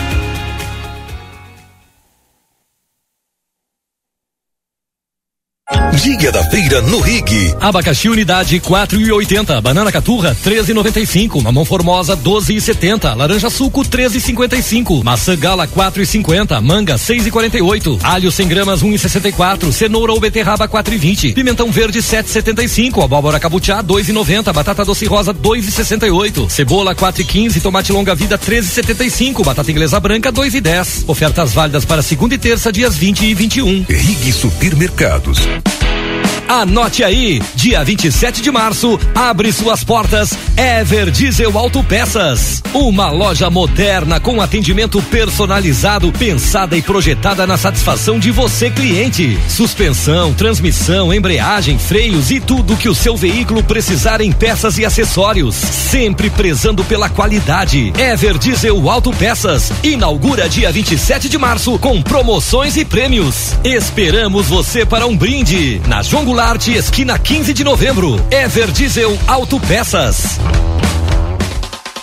Dia da Feira no Rig. Abacaxi unidade 4,80. Banana caturra 13,95. Mamão formosa 12,70. Laranja suco 13,55. Maçã gala 4,50. Manga 6,48. Alho 100 gramas 1,64. Cenoura ou beterraba 4,20. Pimentão verde 7,75. Abóbora cabutiá 2,90. Batata doce rosa 2,68. Cebola 4,15. Tomate longa vida 13,75. Batata inglesa branca 2,10. Ofertas válidas para segunda e terça dias 20 e 21. Rig Supermercados. Anote aí, dia 27 de março, abre suas portas Ever Diesel Autopeças. Uma loja moderna com atendimento personalizado, pensada e projetada na satisfação de você, cliente. Suspensão, transmissão, embreagem, freios e tudo que o seu veículo precisar em peças e acessórios. Sempre prezando pela qualidade. Ever Diesel Autopeças. Inaugura dia 27 de março com promoções e prêmios. Esperamos você para um brinde na João Goulart, esquina 15 de novembro. Ever Diesel Autopeças.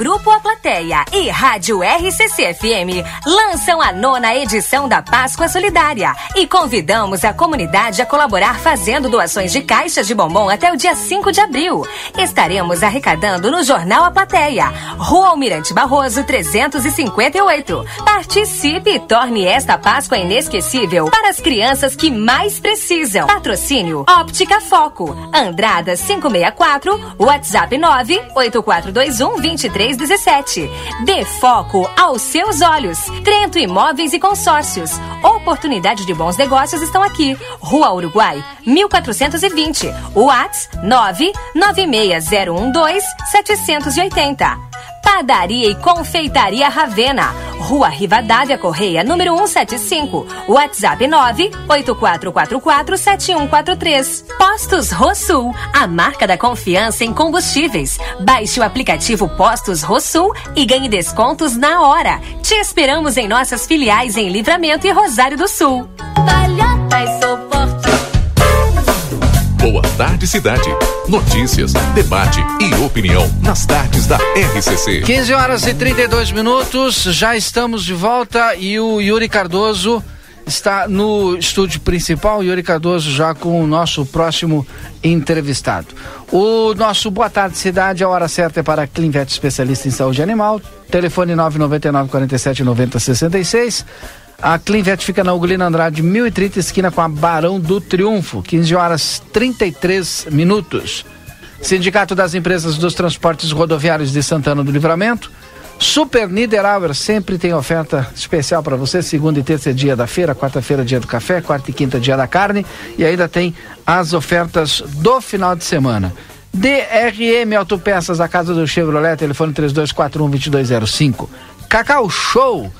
Grupo A Plateia e Rádio RCC FM lançam a nona edição da Páscoa Solidária e convidamos a comunidade a colaborar fazendo doações de caixas de bombom até o dia 5 de abril. Estaremos arrecadando no Jornal A Plateia, Rua Almirante Barroso 358. Participe e torne esta Páscoa inesquecível para as crianças que mais precisam. Patrocínio Óptica Foco, Andrada 564, WhatsApp 98421 2317. Dê foco aos seus olhos. Trento Imóveis e Consórcios. Oportunidade de bons negócios estão aqui. Rua Uruguai, 1420. WhatsApp 996012 780. Padaria e Confeitaria Ravena. Rua Rivadavia Correia, número 175. WhatsApp 984447143. Postos Rosul, a marca da confiança em combustíveis. Baixe o aplicativo Postos Rosul e ganhe descontos na hora. Te esperamos em nossas filiais em Livramento e Rosário do Sul. Boa Tarde Cidade. Notícias, debate e opinião nas tardes da RCC. 15 horas e 32 minutos, já estamos de volta e o Yuri Cardoso está no estúdio principal. Yuri Cardoso já com o nosso próximo entrevistado. O nosso Boa Tarde Cidade, a hora certa é para Clinvet, especialista em saúde animal. Telefone 999 47 90 66. A Clinvet fica na Ugolina Andrade, 1030, esquina com a Barão do Triunfo, 15 horas 33 minutos. Sindicato das Empresas dos Transportes Rodoviários de Santana do Livramento. Super Niederauer sempre tem oferta especial para você. Segunda e terça é dia da feira, quarta-feira é dia do café, quarta e quinta é dia da carne. E ainda tem as ofertas do final de semana. DRM Autopeças, a casa do Chevrolet, telefone 3241-2205. Cacau Show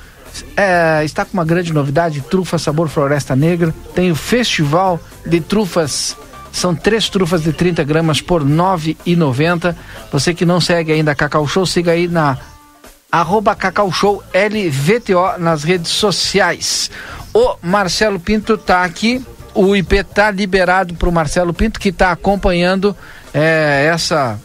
é, está com uma grande novidade, trufa sabor floresta negra. Tem o festival de trufas. São três trufas de 30 gramas por R$ 9,90. Você que não segue ainda a Cacau Show, siga aí na arroba Cacau Show LVTO nas redes sociais. O Marcelo Pinto está aqui. O IP está liberado para o Marcelo Pinto, que está acompanhando é, essa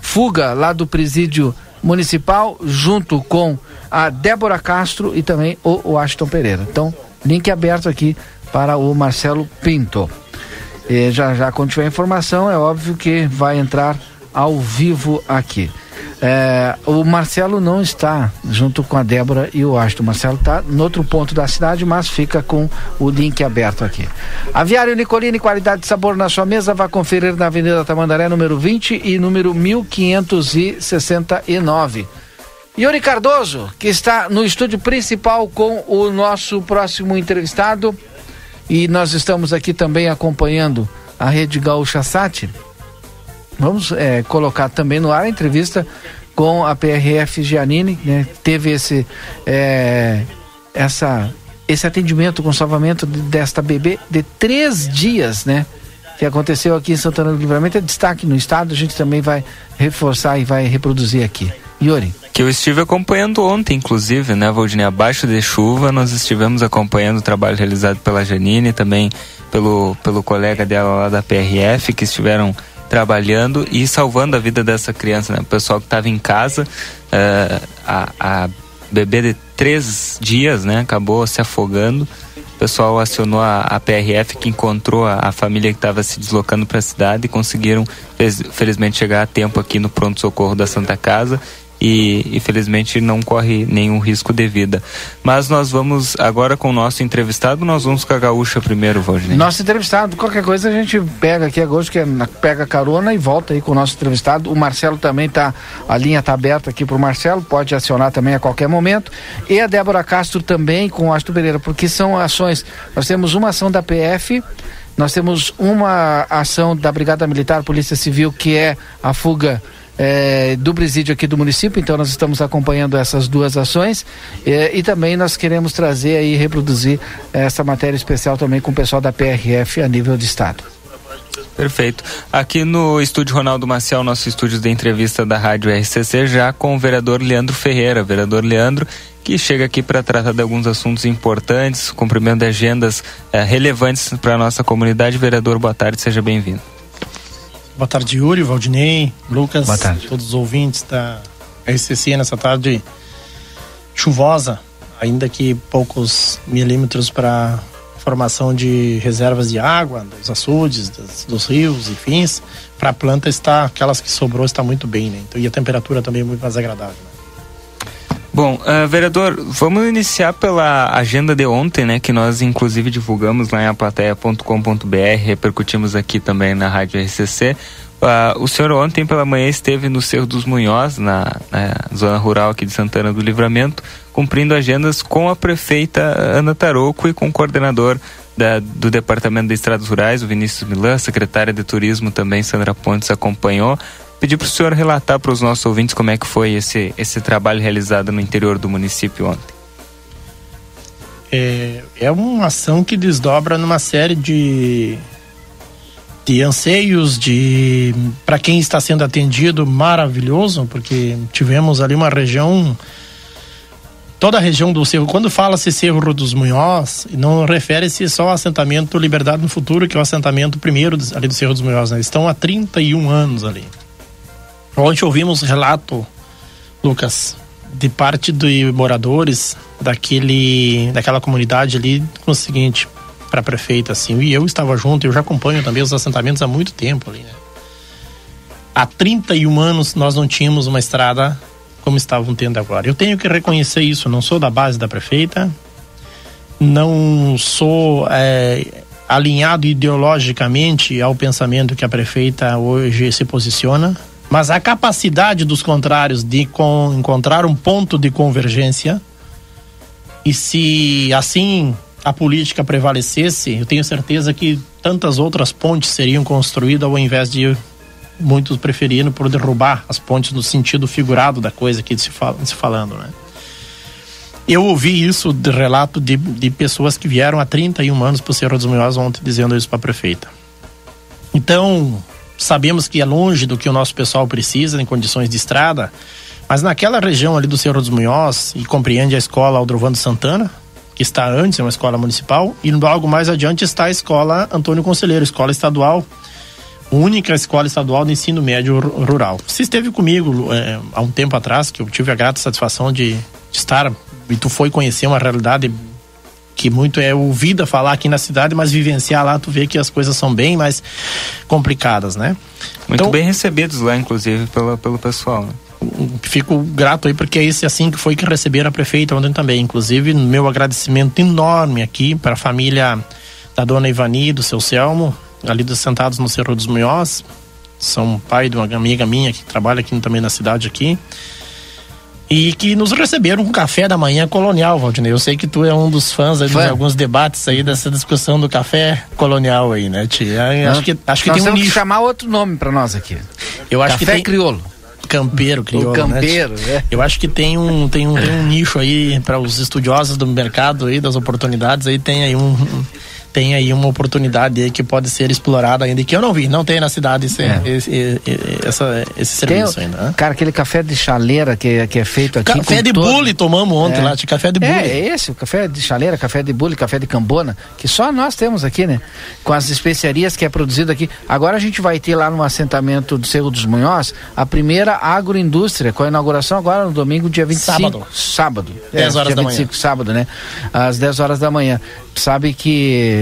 fuga lá do presídio municipal, junto com a Débora Castro e também o Washington Pereira. Então, link aberto aqui para o Marcelo Pinto. E já já quando tiver informação, é óbvio que vai entrar ao vivo aqui. É, o Marcelo não está junto com a Débora e o Washington. O Marcelo está no outro ponto da cidade, mas fica com o link aberto aqui. Aviário Nicolini, qualidade de sabor na sua mesa, vai conferir na Avenida Tamandaré, número 20 e número 1569. Yuri Cardoso, que está no estúdio principal com o nosso próximo entrevistado. E nós estamos aqui também acompanhando a Rede Gaúcha Sat. Vamos é, colocar também no ar a entrevista com a PRF Giannini, né? Teve esse, é, essa, esse atendimento com salvamento desta bebê de três dias, né? Que aconteceu aqui em Santana do Livramento. É destaque no estado, a gente também vai reforçar e vai reproduzir aqui. Yuri. Que eu estive acompanhando ontem, inclusive, né, Valdinei? Abaixo de chuva, nós estivemos acompanhando o trabalho realizado pela Janine, também pelo, pelo colega dela lá da PRF, que estiveram trabalhando e salvando a vida dessa criança, né? O pessoal que estava em casa, uh, a, a bebê de três dias, né? Acabou se afogando. O pessoal acionou a, a PRF que encontrou a, a família que estava se deslocando para a cidade e conseguiram, felizmente, chegar a tempo aqui no pronto-socorro da Santa Casa e infelizmente não corre nenhum risco de vida. Mas nós vamos agora com o nosso entrevistado, nós vamos com a gaúcha primeiro, Valdinei. Nosso entrevistado, qualquer coisa a gente pega aqui agora, que é pega carona e volta aí com o nosso entrevistado. O Marcelo também tá, a linha tá aberta aqui pro Marcelo, pode acionar também a qualquer momento. E a Débora Castro também com o Astro Pereira, porque são ações, nós temos uma ação da PF, nós temos uma ação da Brigada Militar, Polícia Civil, que é a fuga eh, do presídio aqui do município, então nós estamos acompanhando essas duas ações eh, e também nós queremos trazer aí, reproduzir essa matéria especial também com o pessoal da PRF a nível de estado. Perfeito. Aqui no estúdio Ronaldo Maciel, nosso estúdio de entrevista da Rádio RCC, já com o vereador Leandro Ferreira. Vereador Leandro, que chega aqui para tratar de alguns assuntos importantes, cumprimento de agendas eh, relevantes para a nossa comunidade. Vereador, boa tarde, seja bem-vindo. Boa tarde, Yuri, Valdinei, Lucas, Boa tarde. todos os ouvintes da RCC nessa tarde chuvosa, ainda que poucos milímetros para formação de reservas de água, dos açudes, das- dos rios e fins. Para a planta está, aquelas que sobrou está muito bem, né? Então, e a temperatura também é muito mais agradável. Bom, eh, vereador, vamos iniciar pela agenda de ontem, né? Que nós inclusive divulgamos lá em aplateia.com.br, repercutimos aqui também na Rádio RCC. Ah, o senhor ontem pela manhã esteve no Cerro dos Munhoz, na, na zona rural aqui de Santana do Livramento, cumprindo agendas com a prefeita Ana Tarouco e com o coordenador da- do Departamento de Estradas Rurais, o Vinícius Milan, secretária de Turismo também, Sandra Pontes, acompanhou. Pedi para o senhor relatar para os nossos ouvintes como é que foi esse, esse trabalho realizado no interior do município ontem. é, é uma ação que desdobra numa série de de anseios de para quem está sendo atendido maravilhoso porque tivemos ali uma região toda a região do Cerro quando fala-se Cerro dos Munhoz não refere-se só ao assentamento Liberdade no Futuro que é o assentamento primeiro ali do Cerro dos Munhoz né? estão há 31 anos ali ontem ouvimos relato Lucas de parte de moradores daquele daquela comunidade ali com o seguinte para a prefeita assim e eu estava junto eu já acompanho também os assentamentos há muito tempo ali né? há 31 anos nós não tínhamos uma estrada como estavam tendo agora eu tenho que reconhecer isso não sou da base da prefeita não sou é, alinhado ideologicamente ao pensamento que a prefeita hoje se posiciona, mas a capacidade dos contrários de con- encontrar um ponto de convergência e se assim a política prevalecesse, eu tenho certeza que tantas outras pontes seriam construídas ao invés de muitos preferindo por derrubar as pontes no sentido figurado da coisa que se, fala, se falando, né? Eu ouvi isso de relato de, de pessoas que vieram há 31 anos para o Cerro dos Munhoz ontem dizendo isso para a prefeita. Então, sabemos que é longe do que o nosso pessoal precisa em condições de estrada, mas naquela região ali do Cerro dos Munhoz, e compreende a escola Aldrovando Santana, que está antes, é uma escola municipal, e logo mais adiante está a escola Antônio Conselheiro, escola estadual, única escola estadual de ensino médio ru- rural. Você esteve comigo é, há um tempo atrás, que eu tive a grata satisfação de, de estar, e tu foi conhecer uma realidade que muito é ouvida falar aqui na cidade, mas vivenciar lá, tu vê que as coisas são bem mais complicadas, né? Muito bem recebidos lá, inclusive, pelo, pelo pessoal. né? fico grato aí porque é esse assim que foi que receberam a prefeita ontem também. Inclusive, meu agradecimento enorme aqui para a família da dona Ivani e do seu Selmo, ali dos sentados no Cerro dos Munhoz. São pai de uma amiga minha que trabalha aqui também na cidade aqui. E que nos receberam com café da manhã colonial, Valdinei. Eu sei que tu é um dos fãs aí de Fã. alguns debates aí dessa discussão do café colonial aí, né, tia? Acho que, acho que nós tem um temos nicho. que chamar outro nome para nós aqui. Eu acho que Café tem- crioulo. Campeiro, crioulo, O campeiro, né? é. Eu acho que tem um, tem um, tem um nicho aí para os estudiosos do mercado aí, das oportunidades aí, tem aí um, um- tem aí uma oportunidade que pode ser explorada ainda que eu não vi, não tem na cidade esse, É. esse, essa- esse Tem, serviço ainda. né? Cara, aquele café de chaleira que, que é feito aqui. Café de todo- bule tomamos ontem lá, tinha café de bule. É, é esse, o café de chaleira, café de bule, café de cambona, que só nós temos aqui, né? Com as especiarias que é produzido aqui. Agora a gente vai ter lá no assentamento do Cerro dos Munhós a primeira agroindústria, com a inauguração agora no domingo, dia 25. Sábado. Sábado. 10 horas dia da manhã. sábado, né? Às 10 horas da manhã. Sabe que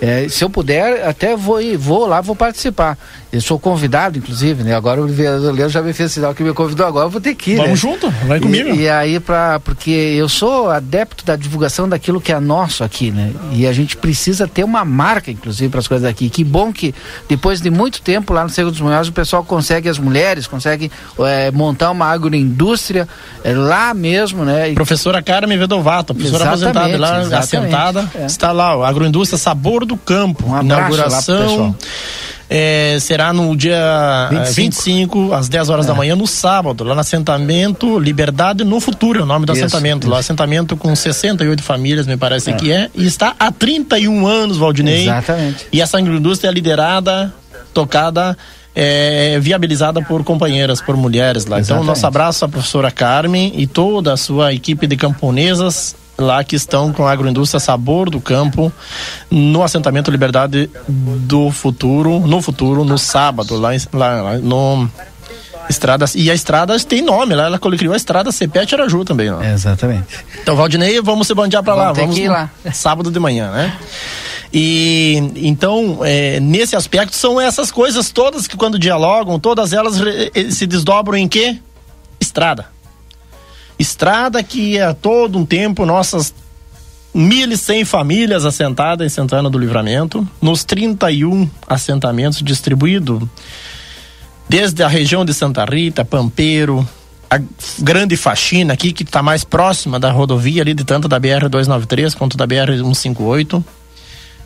é, se eu puder, até vou ir, vou lá, vou participar. Eu sou convidado, inclusive, né? Agora o vereador Leandro já me fez sinal que me convidou agora, eu vou ter que ir. Vamos né? junto, vai comigo. E, e aí, pra, porque eu sou adepto da divulgação daquilo que é nosso aqui, né? E a gente precisa ter uma marca, inclusive, para as coisas aqui. Que bom que depois de muito tempo lá no Cerro dos Munhós, o pessoal consegue, as mulheres conseguem eh, montar uma agroindústria eh, lá mesmo, né? E- Professora Carmen Vedovato, professora Exatamente, aposentada lá, exatamente. assentada, É. está lá, Agroindústria Sabor do Campo, pro inauguração. é, será no dia 25. 25, 25 às 10 horas da manhã, no sábado, lá no assentamento Liberdade no Futuro, é o nome do Isso, assentamento. Lá, assentamento com 68 famílias, me parece É. que é, e está há 31 anos, Valdinei. Exatamente. E essa agroindústria é liderada, tocada, é, viabilizada por companheiras, por mulheres lá. Então, Exatamente. nosso abraço à professora Carmen e toda a sua equipe de camponesas lá que estão com a agroindústria Sabor do Campo no assentamento Liberdade do Futuro, no futuro, no sábado, lá, em- lá, lá no Estradas, e a estrada tem nome lá, ela criou a estrada Cepete Araju também, ó. Exatamente. Então, Valdinei, vamos se bandear pra lá. Vamos ter Vamos que ir no- lá. Sábado de manhã, né? E então, é, nesse aspecto, são essas coisas todas que quando dialogam, todas elas eh, se desdobram em quê? Estrada. Estrada que há todo um tempo nossas 1.100 famílias assentadas em Santana do Livramento, nos 31 assentamentos distribuídos desde a região de Santa Rita, Pampeiro, a grande faxina aqui que está mais próxima da rodovia ali de tanto da BR 293 quanto da BR 158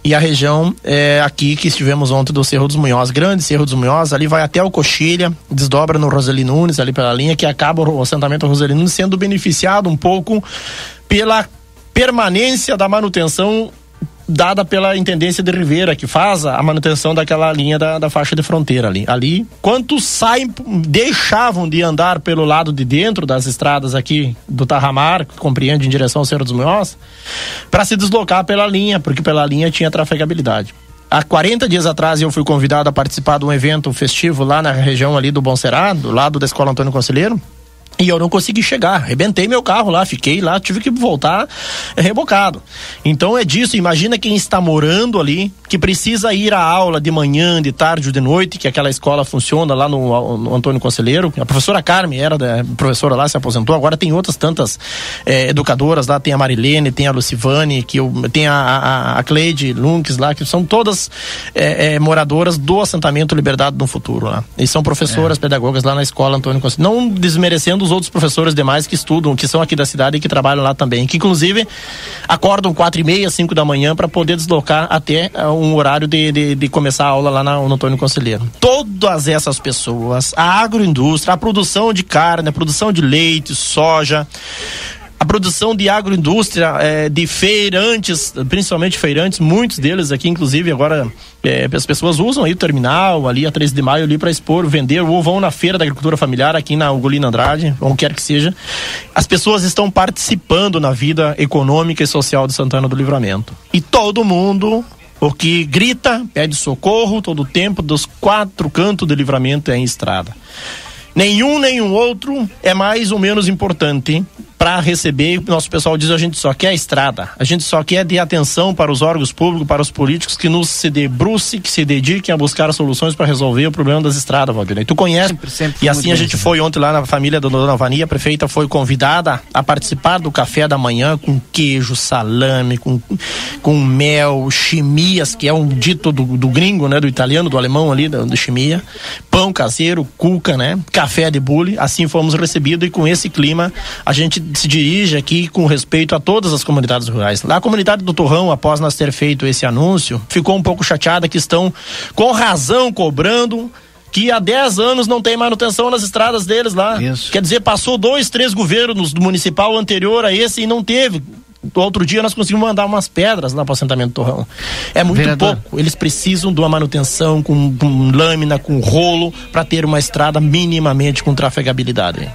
e a região é, aqui que estivemos ontem do Cerro dos Munhoz, grande Cerro dos Munhoz, ali vai até o Coxilha, desdobra no Roseli Nunes ali pela linha que acaba o assentamento Roseli Nunes sendo beneficiado um pouco pela permanência da manutenção dada pela Intendência de Ribeira, que faz a manutenção daquela linha da, da faixa de fronteira ali. Ali, quantos saem, deixavam de andar pelo lado de dentro das estradas aqui do Tarramar, que compreende em direção ao Cerro dos Munhoz, para se deslocar pela linha, porque pela linha tinha trafegabilidade. Há 40 dias atrás eu fui convidado a participar de um evento festivo lá na região ali do Bom Será, do lado da Escola Antônio Conselheiro. E eu não consegui chegar, arrebentei meu carro lá, fiquei lá, tive que voltar é, rebocado. Então é disso, imagina quem está morando ali, que precisa ir à aula de manhã, de tarde ou de noite, que aquela escola funciona lá no, no Antônio Conselheiro. A professora Carmen era da, professora lá, se aposentou, agora tem outras tantas é, educadoras lá, tem a Marilene, tem a Lucivane, que eu, tem a, a, a Cleide Lunques lá, que são todas é, é, moradoras do assentamento Liberdade no Futuro lá. E são professoras, pedagogas lá na escola Antônio Conselheiro. Não desmerecendo os outros professores demais que estudam, que são aqui da cidade e que trabalham lá também, que inclusive acordam quatro e meia, cinco da manhã para poder deslocar até uh, um horário de, de, de começar a aula lá na, no Antônio Conselheiro. Todas essas pessoas, a agroindústria, a produção de carne, a produção de leite, soja, a produção de agroindústria, eh, de feirantes, principalmente feirantes, muitos deles aqui, inclusive, agora eh, as pessoas usam aí o terminal, ali a 13 de maio, ali para expor, vender, ou vão na feira da agricultura familiar aqui na Ugolina Andrade, onde quer que seja. As pessoas estão participando na vida econômica e social de Santana do Livramento. E todo mundo o que grita, pede socorro todo o tempo, dos quatro cantos do livramento é em estrada. Nenhum, nenhum outro é mais ou menos importante para receber. Nosso pessoal diz a gente só quer a estrada. A gente só quer de atenção para os órgãos públicos, para os políticos que nos se debrucem, que se dediquem a buscar soluções para resolver o problema das estradas, Valdir. Tu conhece? Sempre, sempre e assim a bem, gente foi ontem lá na família da Dona Vania, a prefeita foi convidada a participar do café da manhã com queijo, salame, com, com mel, chimias, que é um dito do, do gringo, né? Do italiano, do alemão ali, do, do chimia, pão caseiro, cuca, né? Café de bule, assim fomos recebidos e com esse clima a gente se dirige aqui com respeito a todas as comunidades rurais. A comunidade do Torrão, após nós ter feito esse anúncio, ficou um pouco chateada que estão com razão cobrando que há 10 anos não tem manutenção nas estradas deles lá. Quer dizer, passou dois, três governos do municipal anterior a esse e não teve. Do outro dia nós conseguimos mandar umas pedras lá para o assentamento Torrão. É muito Vereador. pouco. Eles precisam de uma manutenção com, com lâmina, com rolo, para ter uma estrada minimamente com trafegabilidade.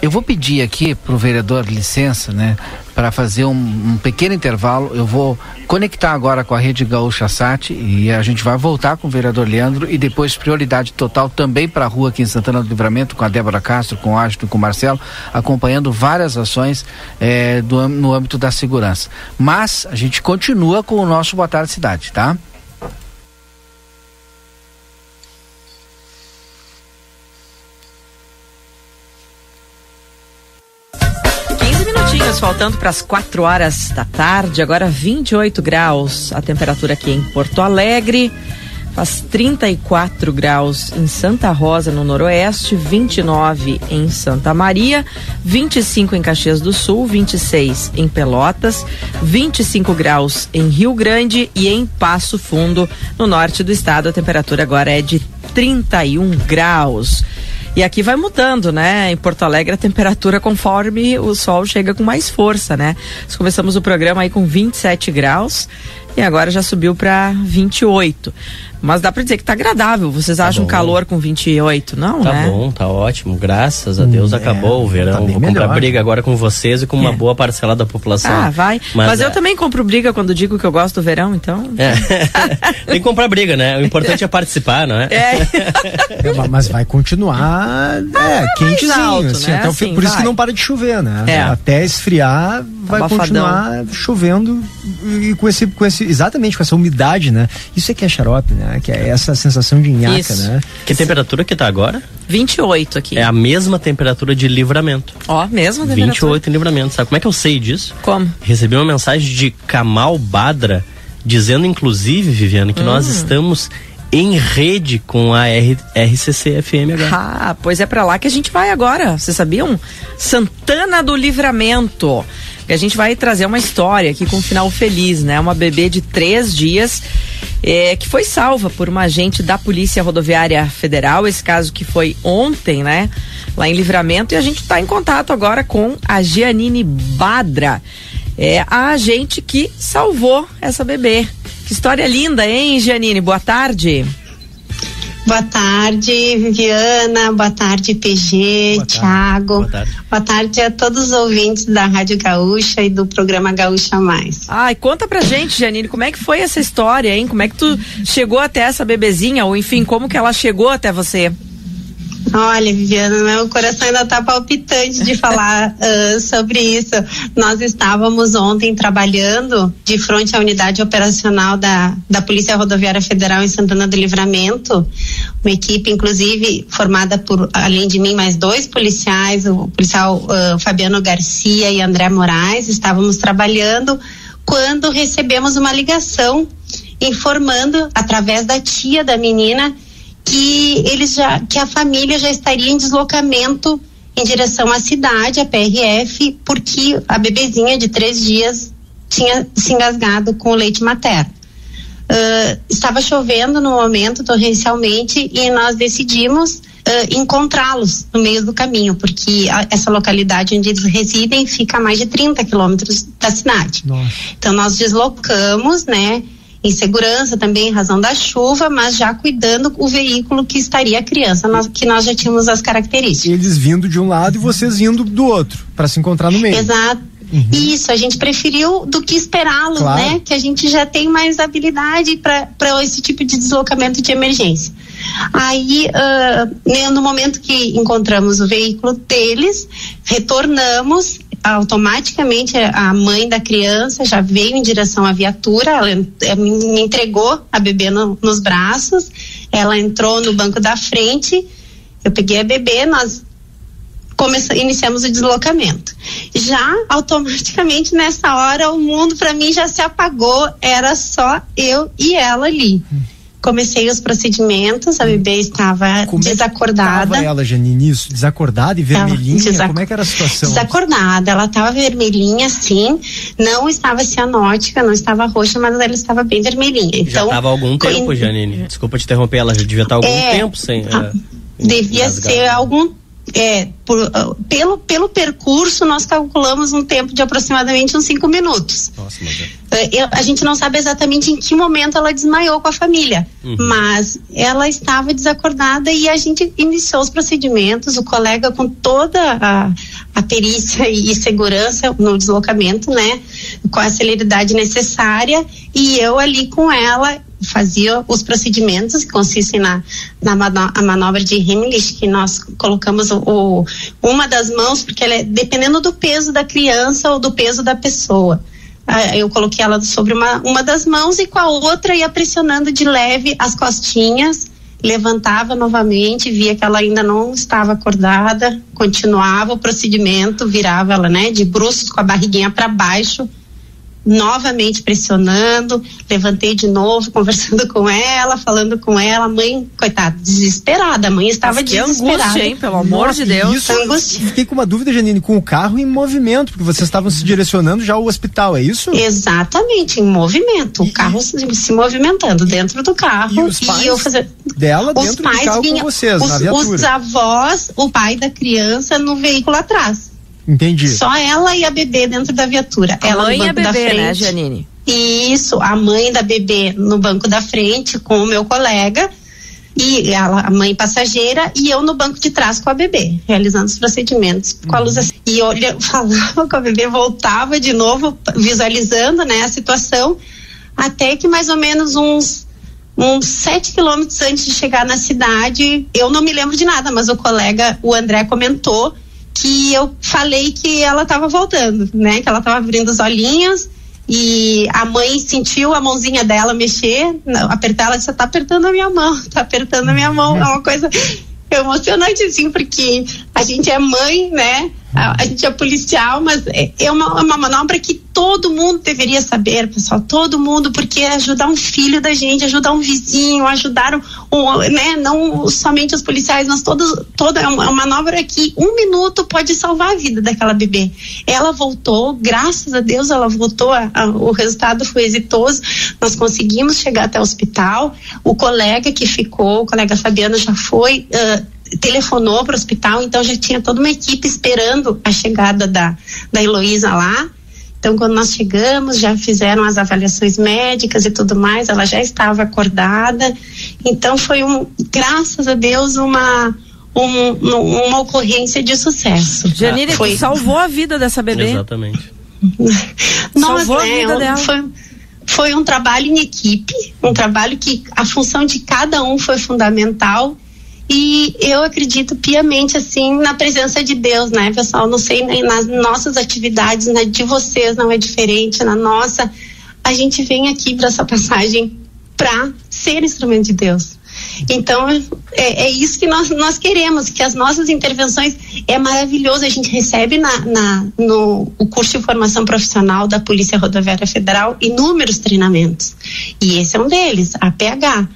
Eu vou pedir aqui pro vereador licença, né, para fazer um, um pequeno intervalo. Eu vou conectar agora com a Rede Gaúcha Sat e a gente vai voltar com o vereador Leandro e depois prioridade total também para a rua aqui em Santana do Livramento com a Débora Castro, com o e com o Marcelo, acompanhando várias ações eh, do, no âmbito da segurança. Mas a gente continua com o nosso Boa Tarde Cidade, tá? Faltando para as 4 horas da tarde, agora 28 graus a temperatura aqui em Porto Alegre. Faz 34 graus em Santa Rosa, no Noroeste, 29 em Santa Maria, 25 em Caxias do Sul, 26 em Pelotas, 25 graus em Rio Grande e em Passo Fundo, no norte do estado. A temperatura agora é de 31 graus. E aqui vai mudando, né? Em Porto Alegre a temperatura conforme o sol chega com mais força, né? Nós começamos o programa aí com 27 graus e agora já subiu para 28. Mas dá para dizer que tá agradável. Vocês acham bom. calor com 28? Não, Tá né? bom, tá ótimo. Graças a Deus Hum, acabou o verão. tá Vou comprar melhor. briga agora com vocês e com uma boa parcela da população. Ah, vai. Mas, eu é, também compro briga quando digo que eu gosto do verão, então. é. Tem que comprar briga, né? O importante é participar, não é? É, ma- mas vai continuar é, quentezinho, alto, assim, né? até o fim- Assim, por isso vai. que não para de chover, né? É. Até esfriar, vai abafadão. continuar chovendo e com esse, com esse, exatamente com essa umidade, né? Isso é que é xarope, né? Que é essa sensação de nhaca, Isso. né? Que temperatura que tá agora? 28 aqui. É a mesma temperatura de livramento. Ó, mesmo temperatura. 28 em livramento. Sabe como é que eu sei disso? Como? Recebi uma mensagem de Kamal Badra, dizendo, inclusive, Viviane, que nós Hum. estamos em rede com a R- RCC FM agora. Ah, pois é pra lá que a gente vai agora. Vocês sabiam? Santana do Livramento. Que a gente vai trazer uma história aqui com um final feliz, né? Uma bebê de três dias eh, que foi salva por uma agente da Polícia Rodoviária Federal. Esse caso que foi ontem, né? Lá em Livramento. E a gente está em contato agora com a Gianine Badra. É a agente que salvou essa bebê. Que história linda, hein, Gianine? Boa tarde. Boa tarde, Viviana. Boa tarde, PG, Thiago. Boa tarde. Boa tarde a todos os ouvintes da Rádio Gaúcha e do programa Gaúcha Mais. Ai, conta pra gente, Janine, como é que foi essa história, hein? Como é que tu chegou até essa bebezinha, ou enfim, como que ela chegou até você? Olha, Viviana, meu coração ainda está palpitante de falar ah, sobre isso. Nós estávamos ontem trabalhando de frente à unidade operacional da, da Polícia Rodoviária Federal em Santana do Livramento, uma equipe, inclusive, formada por, além de mim, mais dois policiais, o policial ah, Fabiano Garcia e André Moraes, estávamos trabalhando quando recebemos uma ligação informando, através da tia da menina, que eles já que a família já estaria em deslocamento em direção à cidade, a PRF, porque a bebezinha de três dias tinha se engasgado com o leite materno. Ah, estava chovendo no momento, torrencialmente, e nós decidimos ah, encontrá-los no meio do caminho, porque a- essa localidade onde eles residem fica a mais de 30 quilômetros da cidade. Então nós deslocamos, né? Em segurança também em razão da chuva, mas já cuidando o veículo que estaria a criança, nós- que nós já tínhamos as características. Eles vindo de um lado e vocês indo do outro, para se encontrar no meio. Exato. Isso, a gente preferiu do que esperá-los, Claro. né? Que a gente já tem mais habilidade para esse tipo de deslocamento de emergência. Aí, né, no momento que encontramos o veículo deles, retornamos. Automaticamente a mãe da criança já veio em direção à viatura, ela eh, me entregou a bebê no- nos braços, ela entrou no banco da frente, eu peguei a bebê, nós começa, iniciamos o deslocamento. Já automaticamente nessa hora o mundo para mim já se apagou, era só eu e ela ali. Comecei os procedimentos, a bebê estava desacordada. Tava ela, Janine, isso, desacordada e vermelhinha, desac- como é que era a situação? Desacordada, ela estava vermelhinha sim, não estava cianótica, não estava roxa, mas ela estava bem vermelhinha. Já Então, estava há algum tempo, Janine. Desculpa te interromper, ela já devia estar há algum É, tempo sem. ah, eh, devia engasgada. ser algum é, por, ah, pelo, pelo percurso, nós calculamos um tempo de aproximadamente uns cinco minutos. Nossa, eu- a gente não sabe exatamente em que momento ela desmaiou com a família, Uhum. mas ela estava desacordada e a gente iniciou os procedimentos. O colega, com toda a, a perícia e segurança no deslocamento, né, com a celeridade necessária, e eu ali com ela fazia os procedimentos que consistem na, na manobra de Heimlich, que nós colocamos o, o- uma das mãos, porque ela é dependendo do peso da criança ou do peso da pessoa. Ah, eu coloquei ela sobre uma, uma das mãos e com a outra ia pressionando de leve as costinhas, levantava novamente, via que ela ainda não estava acordada, continuava o procedimento, virava ela, né, de bruços com a barriguinha para baixo, novamente pressionando, levantei de novo, conversando com ela, falando com ela, a mãe, coitada, desesperada, a mãe estava Mas que desesperada. angústia, hein, pelo amor de Deus. Isso, Angústia. fiquei com uma dúvida, Janine, com o carro em movimento, porque vocês estavam se direcionando já ao hospital, é isso? Exatamente, em movimento, o carro se, se movimentando dentro do carro E os pais eu fazer dela os dentro do pais carro vinham, com vocês, os, na viatura. os avós, o pai da criança no veículo atrás. Entendi. Só ela e a bebê dentro da viatura. A ela mãe no e a banco da bebê, né, frente. Janine? Isso, a mãe da bebê no banco da frente com o meu colega e ela, a mãe passageira e eu no banco de trás com a bebê, realizando os procedimentos com a luz assim. E olha, falava com a bebê, voltava de novo, visualizando, né, a situação, até que mais ou menos uns uns sete quilômetros antes de chegar na cidade, eu não me lembro de nada, mas o colega, o André comentou que eu falei que ela estava voltando, né? Que ela estava abrindo os olhinhos e a mãe sentiu a mãozinha dela mexer, apertar, ela disse, tá apertando a minha mão, tá apertando a minha mão, é uma coisa emocionante assim, porque a gente é mãe, né? A, gente é policial, mas é, é uma, é uma manobra que todo mundo deveria saber, pessoal, todo mundo, porque é ajudar um filho da gente, ajudar um vizinho, ajudar um, um, né? Não somente os policiais, nós todos, toda é uma, manobra que um minuto pode salvar a vida daquela bebê. Ela voltou, graças a Deus ela voltou, a- a- o resultado foi exitoso, nós conseguimos chegar até o hospital, o colega que ficou, o colega Fabiano já foi, ah, telefonou para o hospital, então já tinha toda uma equipe esperando a chegada da, da Heloísa lá. Então, quando nós chegamos, já fizeram as avaliações médicas e tudo mais, ela já estava acordada. Então, foi um, graças a Deus, uma, um- um- uma ocorrência de sucesso. Janine, foi, salvou a vida dessa bebê. Exatamente. nós, Salvou a né, vida dela. Foi, foi um trabalho em equipe, um trabalho que a função de cada um foi fundamental. E eu acredito piamente assim na presença de Deus, né, pessoal? Não sei nem nas nossas atividades, na de vocês não é diferente, na nossa. A gente vem aqui para essa passagem para ser instrumento de Deus. Então, é, é isso que nós, nós queremos, que as nossas intervenções é maravilhoso. A gente recebe na, na- no o curso de formação profissional da Polícia Rodoviária Federal inúmeros treinamentos. E esse é um deles, a PH.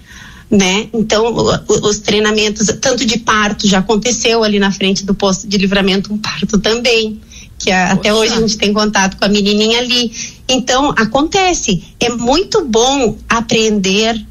Né? Então, os treinamentos, tanto de parto, já aconteceu ali na frente do posto de livramento, um parto também. Que a- até hoje a gente tem contato com a menininha ali. Então, acontece. É muito bom aprender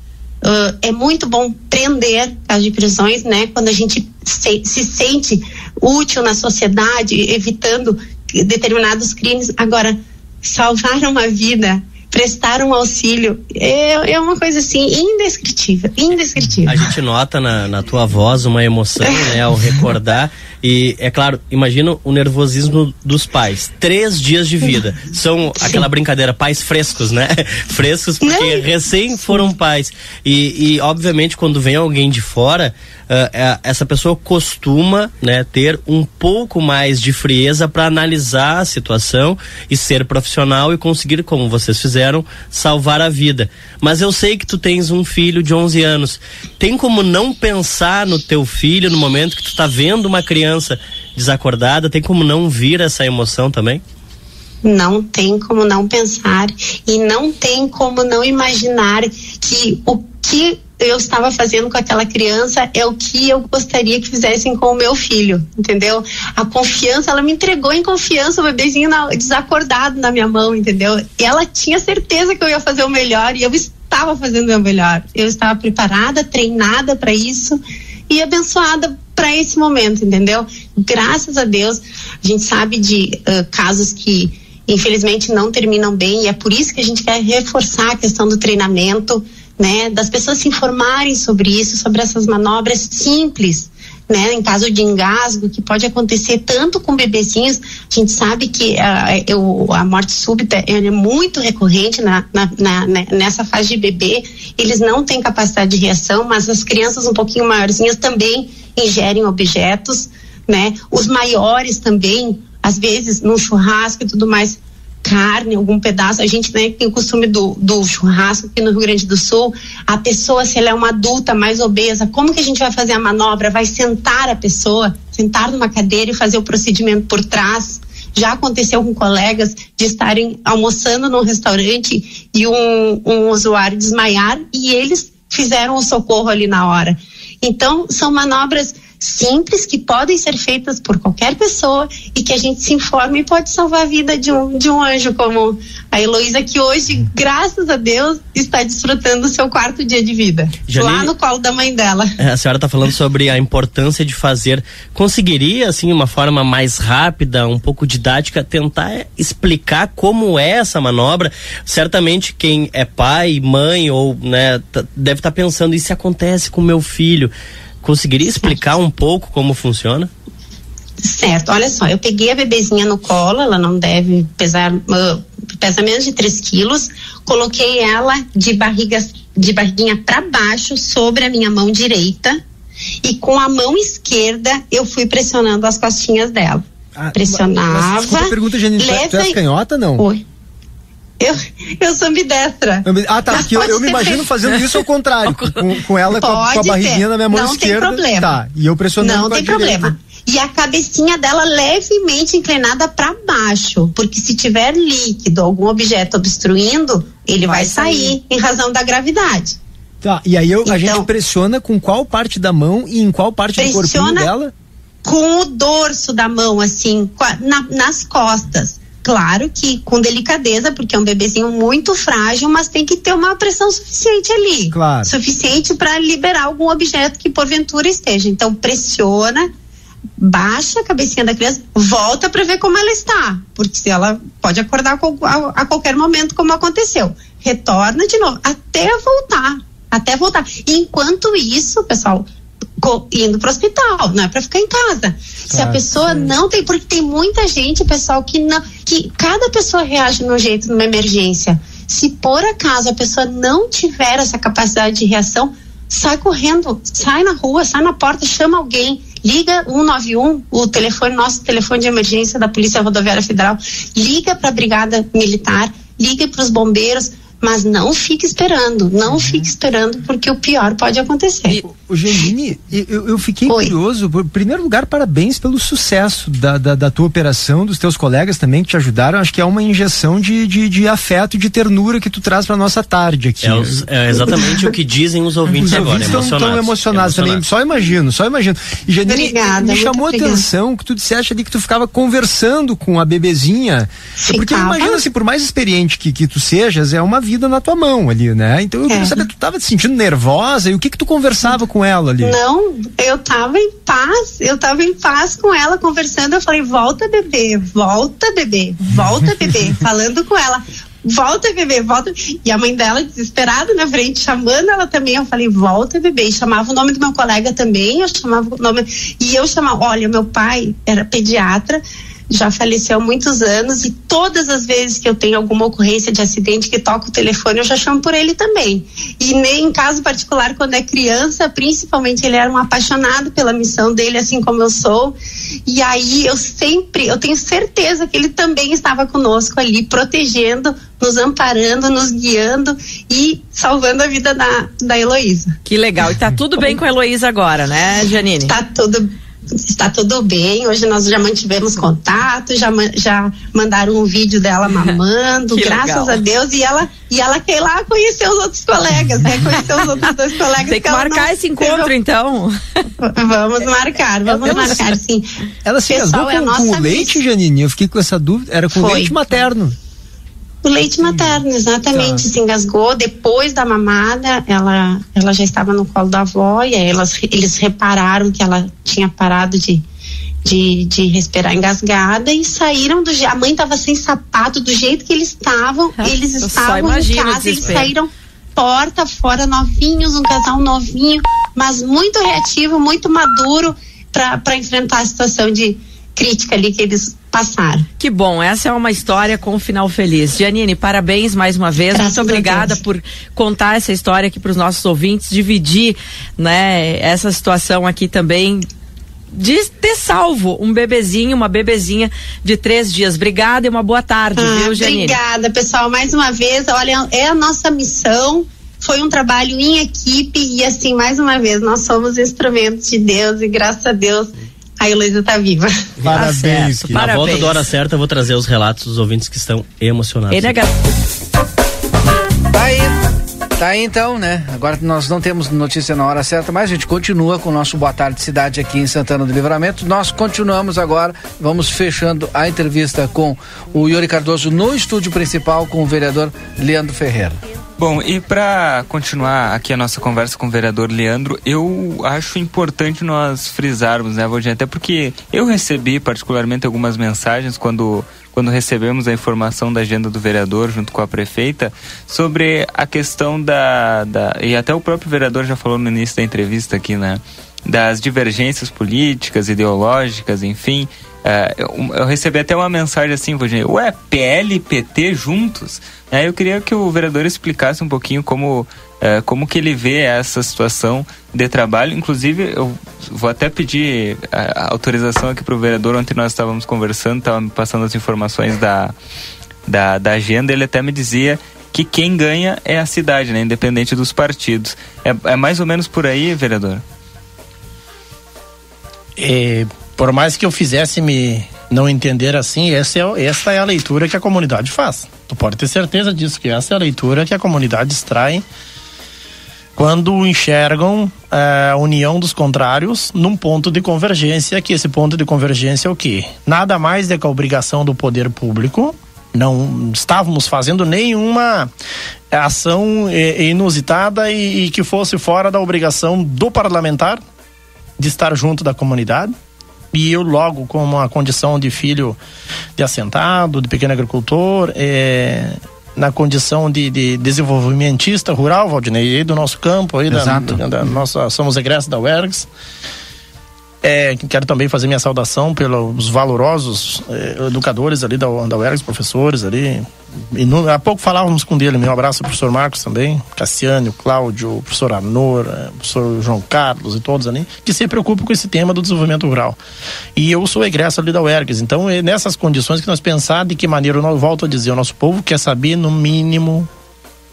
ah, é muito bom prender as de prisões, né? Quando a gente se, se sente útil na sociedade, evitando determinados crimes. Agora, salvar uma vida, prestar um auxílio, é, é uma coisa assim indescritível, indescritível. A gente nota na, na tua voz uma emoção, né, ao recordar. E, é claro, imagina o nervosismo dos pais. Três dias de vida. São aquela brincadeira, pais frescos, né? frescos porque recém foram pais. E, e, obviamente, quando vem alguém de fora, ah, essa pessoa costuma né, ter um pouco mais de frieza para analisar a situação e ser profissional e conseguir, como vocês fizeram, salvar a vida. Mas eu sei que tu tens um filho de 11 anos. Tem como não pensar no teu filho no momento que tu tá vendo uma criança desacordada? Tem como não vir essa emoção também? Não tem como não pensar e não tem como não imaginar que o que eu estava fazendo com aquela criança é o que eu gostaria que fizessem com o meu filho, entendeu? A confiança, ela me entregou em confiança o bebezinho na- desacordado na minha mão, entendeu? E ela tinha certeza que eu ia fazer o melhor e eu estava fazendo o meu melhor. Eu estava preparada, treinada para isso e abençoada para esse momento, entendeu? Graças a Deus, a gente sabe de uh, casos que infelizmente não terminam bem e é por isso que a gente quer reforçar a questão do treinamento, né, das pessoas se informarem sobre isso, sobre essas manobras simples, né, em caso de engasgo, que pode acontecer tanto com bebezinhos, a gente sabe que a, eu, a morte súbita é muito recorrente na, na, na, nessa fase de bebê, eles não têm capacidade de reação, mas as crianças um pouquinho maiorzinhas também ingerem objetos, né, os maiores também, às vezes no churrasco e tudo mais, carne, algum pedaço. A gente né, tem o costume do, do churrasco aqui no Rio Grande do Sul. A pessoa, se ela é uma adulta mais obesa, como que a gente vai fazer a manobra? Vai sentar a pessoa, sentar numa cadeira e fazer o procedimento por trás. Já aconteceu com colegas de estarem almoçando num restaurante e um, um usuário desmaiar e eles fizeram o socorro ali na hora. Então, são manobras simples que podem ser feitas por qualquer pessoa e que a gente se informe e pode salvar a vida de um, de um anjo como a Heloísa, que hoje, graças a Deus, está desfrutando o seu quarto dia de vida. Janine, lá no colo da mãe dela. É, a senhora está falando sobre a importância de fazer. Conseguiria, assim, uma forma mais rápida, um pouco didática, tentar explicar como é essa manobra? Certamente quem é pai, mãe ou, né, deve estar tá pensando, se acontece com meu filho? Conseguiria explicar um pouco como funciona? Certo, olha só, eu peguei a bebezinha no colo, ela não deve pesar, uh, pesa menos de 3 quilos, coloquei ela de barriga, de barriguinha para baixo sobre a minha mão direita e com a mão esquerda eu fui pressionando as costinhas dela. Ah, Pressionava. Mas, mas, pergunta, Janine, tu és canhota não? Oi. Eu, eu sou ambidestra. Ah, tá. eu, eu me imagino feito. fazendo isso ao contrário. com, com ela com a, com a, barriguinha na minha mão não esquerda. Não tem problema. Tá. E eu pressionando Não tem problema. E a cabecinha dela levemente inclinada para baixo, porque se tiver líquido, algum objeto obstruindo, ele vai, vai sair, sair em razão da gravidade. Tá. E aí eu, então, a gente então pressiona com qual parte da mão e em qual parte do corpinho dela? Com o dorso da mão, assim, na, nas costas Claro que com delicadeza, porque é um bebezinho muito frágil, mas tem que ter uma pressão suficiente ali. Claro. Suficiente para liberar algum objeto que porventura esteja. Então pressiona, baixa a cabecinha da criança, volta para ver como ela está, porque se ela pode acordar a, qualquer momento, como aconteceu. Retorna de novo, até voltar, até voltar. E enquanto isso, pessoal, indo para o hospital, não é para ficar em casa. Claro, Se a pessoa sim. não tem, porque tem muita gente, pessoal, que não, que cada pessoa reage de um jeito numa emergência. Se por acaso a pessoa não tiver essa capacidade de reação, sai correndo, sai na rua, sai na porta, chama alguém, liga 191, o telefone, nosso telefone de emergência da Polícia Rodoviária Federal, liga para a Brigada Militar, liga para os bombeiros, mas não fique esperando, não uhum. fique esperando, porque o pior pode acontecer. O Janine, eu, eu fiquei Oi. curioso. Em primeiro lugar, parabéns pelo sucesso da, da, da, tua operação, dos teus colegas também que te ajudaram. Acho que é uma injeção de, de, de afeto e de ternura que tu traz para nossa tarde aqui. É, é exatamente o que dizem os ouvintes, os ouvintes agora, estão, emocionados. emocionados também. Só imagino, só imagino. E Janine, obrigada, me chamou a atenção que tu disseste ali que tu ficava conversando com a bebezinha. Ficava. Porque eu imagino assim, por mais experiente que, que tu sejas, é uma vida na tua mão ali, né? Então eu é. queria saber, tu tava te sentindo nervosa e o que que tu conversava com ela ali? Não, eu tava em paz, eu tava em paz com ela, conversando, eu falei, volta bebê, volta bebê, volta bebê, falando com ela, volta bebê, volta. E a mãe dela desesperada na frente, chamando ela também. Eu falei, volta bebê. E chamava o nome do meu colega também, eu chamava o nome. E eu chamava, olha, meu pai era pediatra já faleceu há muitos anos e todas as vezes que eu tenho alguma ocorrência de acidente que toca o telefone, eu já chamo por ele também. E nem em caso particular, quando é criança, principalmente ele era um apaixonado pela missão dele, assim como eu sou. E aí eu sempre, eu tenho certeza que ele também estava conosco ali, protegendo, nos amparando, nos guiando e salvando a vida da, da Heloísa. Que legal. E tá tudo bem com a Heloísa agora, né, Janine? Tá tudo está tudo bem. Hoje nós já mantivemos contato, já, já mandaram um vídeo dela mamando, graças legal. a Deus, e ela e ela quer ir lá conhecer os outros colegas, né? Conhecer os outros dois colegas. Tem que, que marcar esse encontro, teve... então. Vamos marcar, vamos ela, marcar, sim. Ela se casou com, é com leite, Janine? Eu fiquei com essa dúvida. Era com Foi. leite materno. O leite materno, exatamente. Tá. Se engasgou. Depois da mamada, ela, ela já estava no colo da avó e aí elas, eles repararam que ela tinha parado de, de, de respirar engasgada e saíram do A mãe estava sem sapato, do jeito que eles estavam. eles eu só estavam em casa, eles saíram porta fora, novinhos, um casal novinho, mas muito reativo, muito maduro para enfrentar a situação de crítica ali que eles passaram. Que bom, essa é uma história com um final feliz. Janine, parabéns mais uma vez. Graças Muito obrigada por contar essa história aqui para os nossos ouvintes, dividir, né, essa situação aqui também de ter salvo um bebezinho, uma bebezinha de três dias. Obrigada e uma boa tarde, Ah, viu, Janine? Obrigada, pessoal. Mais uma vez, olha, é a nossa missão. Foi um trabalho em equipe e assim, mais uma vez, nós somos instrumentos de Deus e graças a Deus a Heloísa está viva. Parabéns. certo, Na volta da hora certa, eu vou trazer os relatos dos ouvintes que estão emocionados. NH... Tá aí. Tá aí então, né? Agora nós não temos notícia na hora certa, mas a gente continua com o nosso Boa Tarde Cidade aqui em Santana do Livramento. Nós continuamos agora, vamos fechando a entrevista com o Yuri Cardoso no estúdio principal com o vereador Leandro Ferreira. Bom, e para continuar aqui a nossa conversa com o vereador Leandro, eu acho importante nós frisarmos, né, Valdir? Até porque eu recebi particularmente algumas mensagens quando, quando recebemos a informação da agenda do vereador junto com a prefeita sobre a questão da, da. E até o próprio vereador já falou no início da entrevista aqui, né? Das divergências políticas, ideológicas, enfim. É, eu, eu recebi até uma mensagem assim, Valdir, ué, PL e PT juntos? Aí eu queria que o vereador explicasse um pouquinho como, é, como que ele vê essa situação de trabalho. Inclusive, eu vou até pedir a, a autorização aqui para o vereador. Ontem nós estávamos conversando, estava me passando as informações da, da, da agenda. Ele até me dizia que quem ganha é a cidade, né, independente dos partidos. É, é mais ou menos por aí, vereador? É, por mais que eu fizesse me não entender assim, essa é, essa é a leitura que a comunidade faz. Tu pode ter certeza disso, que essa é a leitura que a comunidade extrai quando enxergam eh, a união dos contrários num ponto de convergência, que esse ponto de convergência é o quê? Nada mais do que a obrigação do poder público. Não estávamos fazendo nenhuma ação eh, inusitada e, e que fosse fora da obrigação do parlamentar de estar junto da comunidade. E eu, logo, com uma condição de filho de assentado, de pequeno agricultor, eh, na condição de, de desenvolvimentista rural, Valdinei, do nosso campo, aí da, da, da nossa, somos egressos da UERGS. É, quero também fazer minha saudação pelos valorosos eh, educadores ali da, da UERGS, professores ali. E no- há pouco falávamos com dele, meu abraço ao professor Marcos também, Cassiano, Cláudio, professor Arnor, eh, professor João Carlos e todos ali, que se preocupam com esse tema do desenvolvimento rural. E eu sou egresso ali da UERGS, então é nessas condições que nós pensar de que maneira, eu volto a dizer, o nosso povo quer saber no mínimo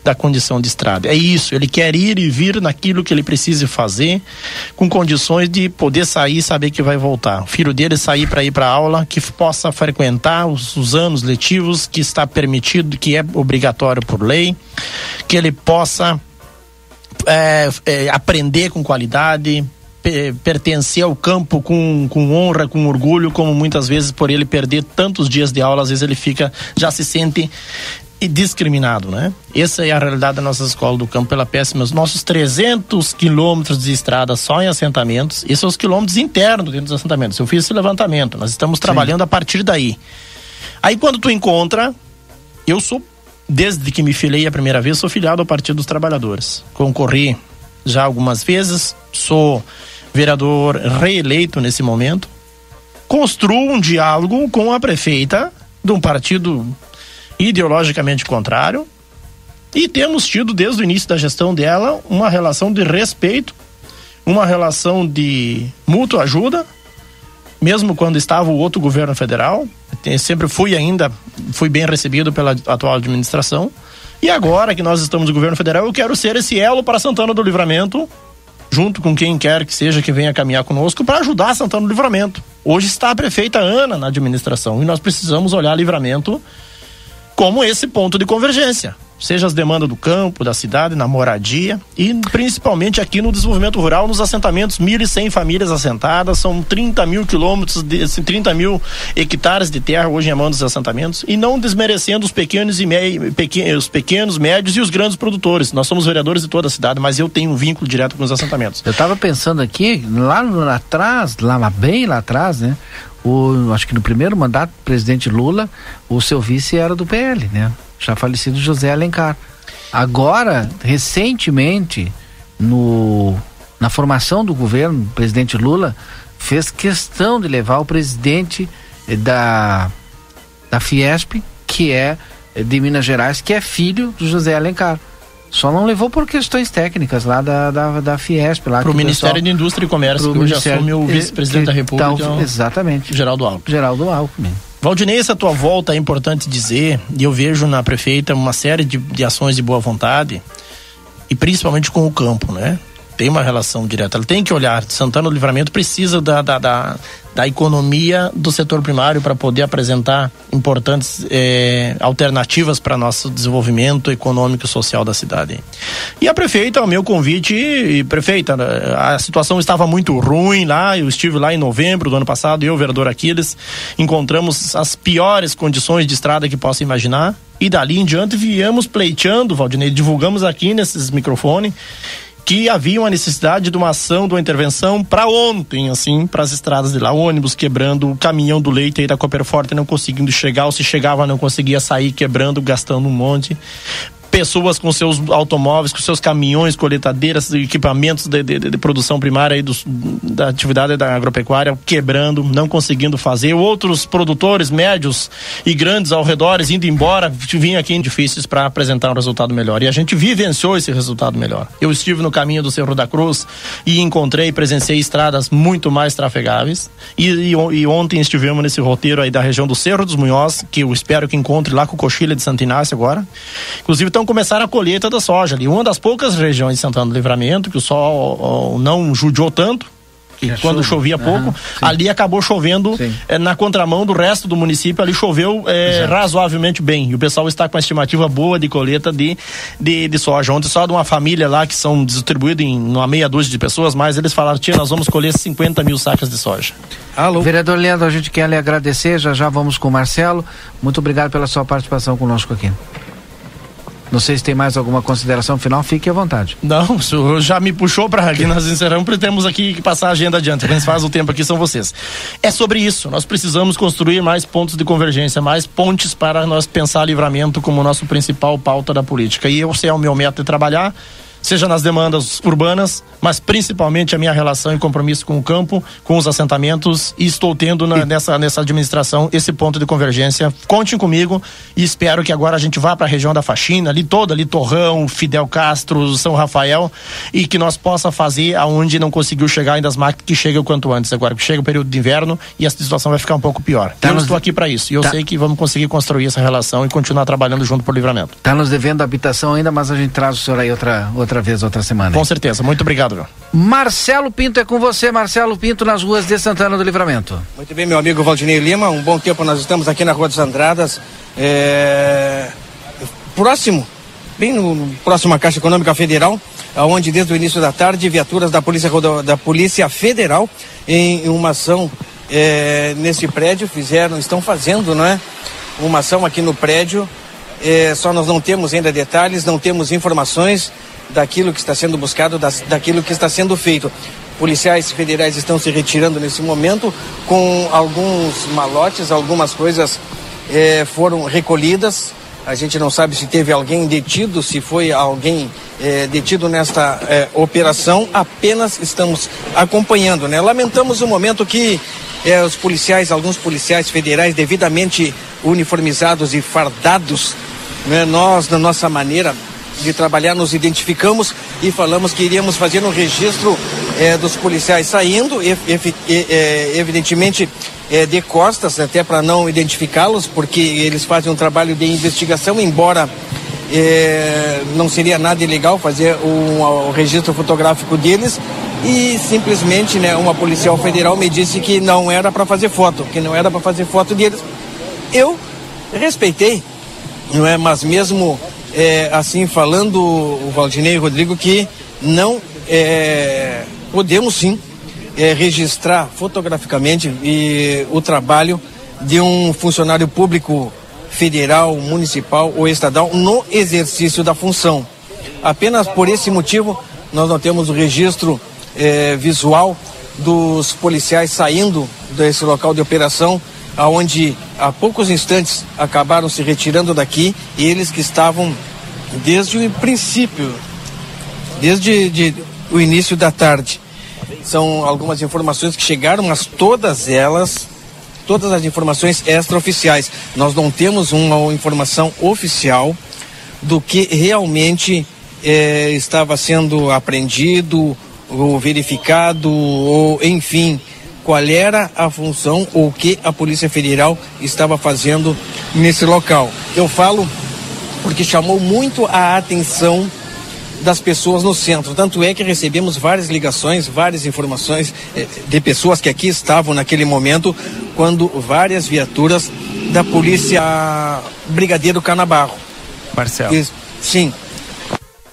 da condição de estrada. É isso, ele quer ir e vir naquilo que ele precisa fazer, com condições de poder sair e saber que vai voltar. O filho dele sair para ir para aula, que possa frequentar os, os anos letivos que está permitido, que é obrigatório por lei, que ele possa é, é, aprender com qualidade, pe- pertencer ao campo com, com honra, com orgulho, como muitas vezes por ele perder tantos dias de aula, às vezes ele fica, já se sente e discriminado, né? Essa é a realidade da nossa escola do campo pela péssima. Os nossos 300 quilômetros de estrada só em assentamentos, esses são os quilômetros internos dentro dos assentamentos. Eu fiz esse levantamento, nós estamos trabalhando a partir daí. Aí quando tu encontra, eu sou, desde que me filiei a primeira vez, sou filiado ao Partido dos Trabalhadores. Concorri já algumas vezes, sou vereador reeleito nesse momento. Construo um diálogo com a prefeita de um partido ideologicamente contrário e temos tido desde o início da gestão dela uma relação de respeito, uma relação de mútua ajuda, mesmo quando estava o outro governo federal, sempre fui ainda, fui bem recebido pela atual administração. E agora que nós estamos no governo federal, eu quero ser esse elo para Santana do Livramento, junto com quem quer que seja que venha caminhar conosco para ajudar Santana do Livramento. Hoje está a prefeita Ana na administração e nós precisamos olhar Livramento como esse ponto de convergência. seja as demandas do campo, da cidade, na moradia e principalmente aqui no desenvolvimento rural, nos assentamentos, 1.100 famílias assentadas, são 30 mil quilômetros, de, assim, 30 mil hectares de terra hoje em mão dos assentamentos e não desmerecendo os pequenos e me, pequenos, os pequenos, médios e os grandes produtores. Nós somos vereadores de toda a cidade, mas eu tenho um vínculo direto com os assentamentos. Eu estava pensando aqui, lá, lá atrás, lá bem lá atrás, né? O, acho que no primeiro mandato do presidente Lula, o seu vice era do PL, né? Já falecido José Alencar. Agora, recentemente, no, na formação do governo, o presidente Lula fez questão de levar o presidente eh, da, da Fiesp, que é eh, de Minas Gerais, que é filho do José Alencar. Só não levou por questões técnicas lá da, da, da Fiesp. Para o Ministério pessoal, de Indústria e Comércio, que hoje assume o vice-presidente da República. Tal, exatamente. Geraldo Alckmin. Geraldo Alckmin. Valdinei, essa tua volta é importante dizer, e eu vejo na prefeita uma série de, de ações de boa vontade, e principalmente com o campo, né? Tem uma relação direta. Ela tem que olhar. Santana do Livramento precisa da, da, da, da economia do setor primário para poder apresentar importantes eh, alternativas para nosso desenvolvimento econômico e social da cidade. E a prefeita, o meu convite, e, prefeita, a situação estava muito ruim lá. Eu estive lá em novembro do ano passado, eu vereador Aquiles, encontramos as piores condições de estrada que possa imaginar. E dali em diante viemos pleiteando, Valdinei, divulgamos aqui nesses microfones que havia uma necessidade de uma ação, de uma intervenção para ontem, assim, para as estradas de lá, ônibus quebrando, o caminhão do leite aí da Copperforte não conseguindo chegar, ou se chegava não conseguia sair, quebrando, gastando um monte pessoas com seus automóveis, com seus caminhões, coletadeiras, equipamentos de, de, de produção primária aí dos, da atividade da agropecuária quebrando, não conseguindo fazer. Outros produtores médios e grandes ao redor indo embora, vinham aqui difíceis para apresentar um resultado melhor. E a gente vivenciou esse resultado melhor. Eu estive no caminho do Cerro da Cruz e encontrei, presenciei estradas muito mais trafegáveis. E, e, e ontem estivemos nesse roteiro aí da região do Cerro dos Munhoz, que eu espero que encontre lá com o Coxilha de Santo Inácio agora. Inclusive, estão então começaram a colheita da soja ali. Uma das poucas regiões de Santana do Livramento que o sol não judiou tanto, que é quando chuva. chovia pouco, uhum, ali acabou chovendo é, na contramão do resto do município, ali choveu é, razoavelmente bem. E o pessoal está com uma estimativa boa de colheita de, de, de soja. Ontem só de uma família lá que são distribuídos em uma meia dúzia de pessoas, mas eles falaram, tia, nós vamos colher 50 mil sacas de soja. Alô. Vereador Leandro, a gente quer lhe agradecer, já já vamos com o Marcelo. Muito obrigado pela sua participação conosco aqui. Não sei se tem mais alguma consideração final, fique à vontade. Não, o senhor já me puxou para aqui, nós encerramos, porque temos aqui que passar a agenda adiante. Quem faz o tempo aqui são vocês. É sobre isso, nós precisamos construir mais pontos de convergência, mais pontes para nós pensar livramento como nosso principal pauta da política. E eu sei é o meu método de trabalhar seja nas demandas urbanas, mas principalmente a minha relação e compromisso com o campo, com os assentamentos e estou tendo na, nessa, nessa administração esse ponto de convergência. Contem comigo e espero que agora a gente vá para a região da faxina, ali toda, ali Torrão, Fidel Castro, São Rafael e que nós possa fazer aonde não conseguiu chegar ainda as máquinas que chegue o quanto antes agora, que chega o período de inverno e a situação vai ficar um pouco pior. Tá eu nos... estou aqui para isso e eu tá. sei que vamos conseguir construir essa relação e continuar trabalhando junto por livramento. Está nos devendo habitação ainda, mas a gente traz o senhor aí outra outra outra vez, outra semana. Com certeza, muito obrigado. Meu. Marcelo Pinto é com você, Marcelo Pinto, nas ruas de Santana do Livramento. Muito bem, meu amigo Valdinei Lima, um bom tempo nós estamos aqui na Rua dos Andradas, é... próximo, bem no, no próximo à Caixa Econômica Federal, onde desde o início da tarde viaturas da Polícia, da Polícia Federal em uma ação é, nesse prédio fizeram, estão fazendo, não é? Uma ação aqui no prédio é, só nós não temos ainda detalhes, não temos informações daquilo que está sendo buscado, das, daquilo que está sendo feito. Policiais federais estão se retirando nesse momento com alguns malotes, algumas coisas é, foram recolhidas. A gente não sabe se teve alguém detido, se foi alguém é, detido nesta é, operação. Apenas estamos acompanhando, né? Lamentamos o momento que os policiais, alguns policiais federais devidamente uniformizados e fardados, né? nós, na nossa maneira de trabalhar, nos identificamos e falamos que iríamos fazer um registro é, dos policiais saindo, e, e, é, evidentemente é, de costas, até para não identificá-los, porque eles fazem um trabalho de investigação, embora não seria nada ilegal fazer um, um, registro fotográfico deles e simplesmente né, uma policial federal me disse que não era para fazer foto, que não era para fazer foto deles. Eu respeitei, não é? Mas mesmo é, assim falando, o Valdinei e o Rodrigo, que não é, podemos sim é, registrar fotograficamente e, o trabalho de um funcionário público federal, municipal ou estadual no exercício da função. Apenas por esse motivo, nós não temos o registro é, visual dos policiais saindo desse local de operação, aonde há poucos instantes acabaram se retirando daqui, e eles que estavam desde o princípio, desde de, o início da tarde. São algumas informações que chegaram, mas todas elas, todas as informações extraoficiais. Nós não temos uma informação oficial do que realmente eh, estava sendo apreendido ou verificado ou enfim qual era a função ou o que a Polícia Federal estava fazendo nesse local. Eu falo porque chamou muito a atenção das pessoas no centro. Tanto é que recebemos várias ligações, várias informações eh, de pessoas que aqui estavam naquele momento, quando várias viaturas da polícia Brigadeiro Canabarro. Marcelo. sim.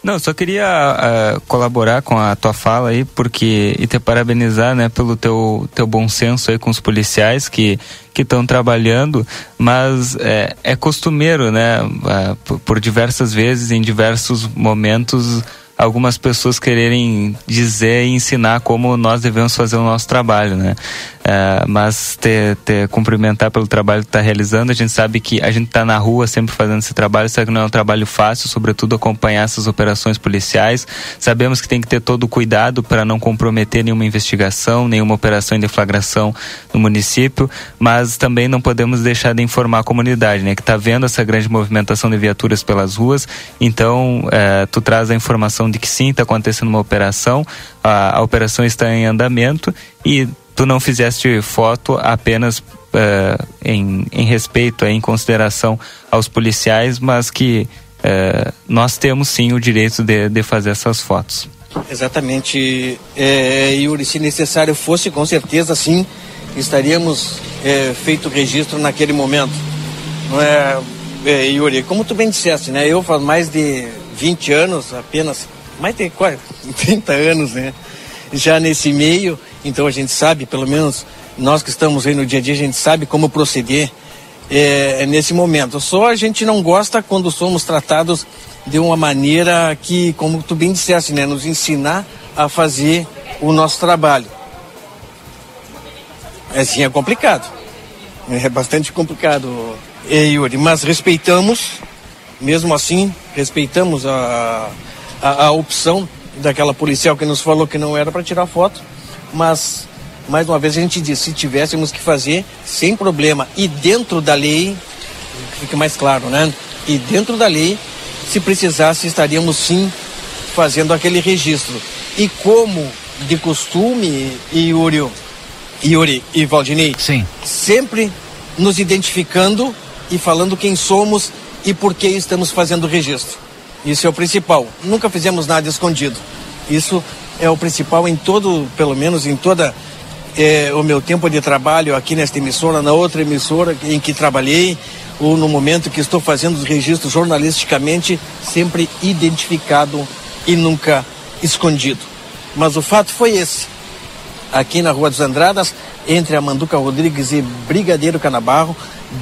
Não, só queria uh, colaborar com a tua fala aí, porque e te parabenizar, né, pelo teu teu bom senso aí com os policiais que que estão trabalhando, mas é, é costumeiro, né, uh, por, por diversas vezes, em diversos momentos, algumas pessoas quererem dizer e ensinar como nós devemos fazer o nosso trabalho, né? É, mas te, te cumprimentar pelo trabalho que está realizando. A gente sabe que a gente está na rua sempre fazendo esse trabalho, sabe que não é um trabalho fácil, sobretudo acompanhar essas operações policiais. Sabemos que tem que ter todo o cuidado para não comprometer nenhuma investigação, nenhuma operação em deflagração no município, mas também não podemos deixar de informar a comunidade, né? Que está vendo essa grande movimentação de viaturas pelas ruas. Então, é, tu traz a informação de que sim, está acontecendo uma operação, a, a operação está em andamento e tu não fizeste foto apenas uh, em, em respeito, em consideração aos policiais, mas que uh, nós temos sim o direito de, de fazer essas fotos. Exatamente, é, Yuri, se necessário fosse, com certeza sim, estaríamos é, feito registro naquele momento. Não é, é, Yuri, como tu bem disseste, né? Eu faz mais de 20 anos, apenas, mais de quase 30 anos, né? Já nesse meio, então a gente sabe, pelo menos nós que estamos aí no dia a dia, a gente sabe como proceder é, nesse momento. Só a gente não gosta quando somos tratados de uma maneira que, como tu bem disseste, né, nos ensinar a fazer o nosso trabalho. Assim é complicado. É bastante complicado, Yuri, mas respeitamos, mesmo assim, respeitamos a, a, a opção daquela policial que nos falou que não era para tirar foto mas mais uma vez a gente diz, se tivéssemos que fazer, sem problema, e dentro da lei, fique mais claro, né? E dentro da lei, se precisasse, estaríamos sim fazendo aquele registro. E como de costume, Yuri, Yuri e Valdinei, sim. sempre nos identificando e falando quem somos e por que estamos fazendo o registro. Isso é o principal. Nunca fizemos nada escondido. Isso é o principal em todo, pelo menos em toda é, o meu tempo de trabalho aqui nesta emissora, na outra emissora em que trabalhei, ou no momento que estou fazendo os registros jornalisticamente, sempre identificado e nunca escondido. Mas o fato foi esse. Aqui na Rua dos Andradas, entre a Manduca Rodrigues e Brigadeiro Canabarro,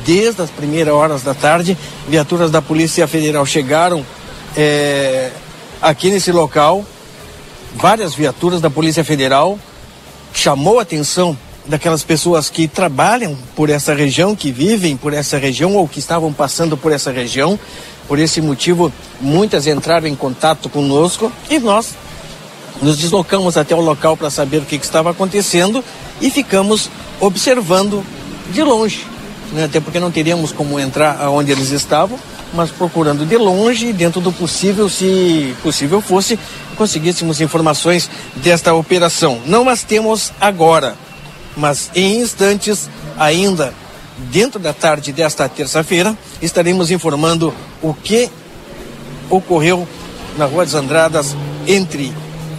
desde as primeiras horas da tarde, viaturas da Polícia Federal chegaram é, aqui nesse local várias viaturas da Polícia Federal, chamou a atenção daquelas pessoas que trabalham por essa região, que vivem por essa região ou que estavam passando por essa região. Por esse motivo, muitas entraram em contato conosco e nós nos deslocamos até o local para saber o que, que, estava acontecendo e ficamos observando de longe, né? até porque não teríamos como entrar aonde eles estavam, mas procurando de longe, dentro do possível, se possível fosse, conseguíssemos informações desta operação. Não as temos agora, mas em instantes, ainda dentro da tarde desta terça-feira, estaremos informando o que ocorreu na Rua dos Andradas entre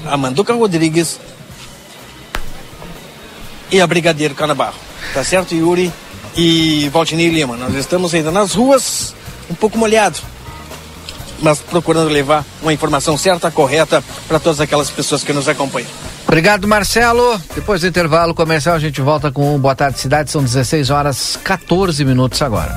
a Manduca Rodrigues e a Brigadeiro Canabarro. Tá certo, Yuri e Valtinei Lima? Nós estamos ainda nas ruas, um pouco molhado. mas procurando levar uma informação certa, correta para todas aquelas pessoas que nos acompanham. Obrigado, Marcelo. Depois do intervalo comercial, a gente volta com o Boa Tarde Cidade. São 16 horas 14 minutos agora.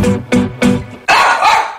Thank you.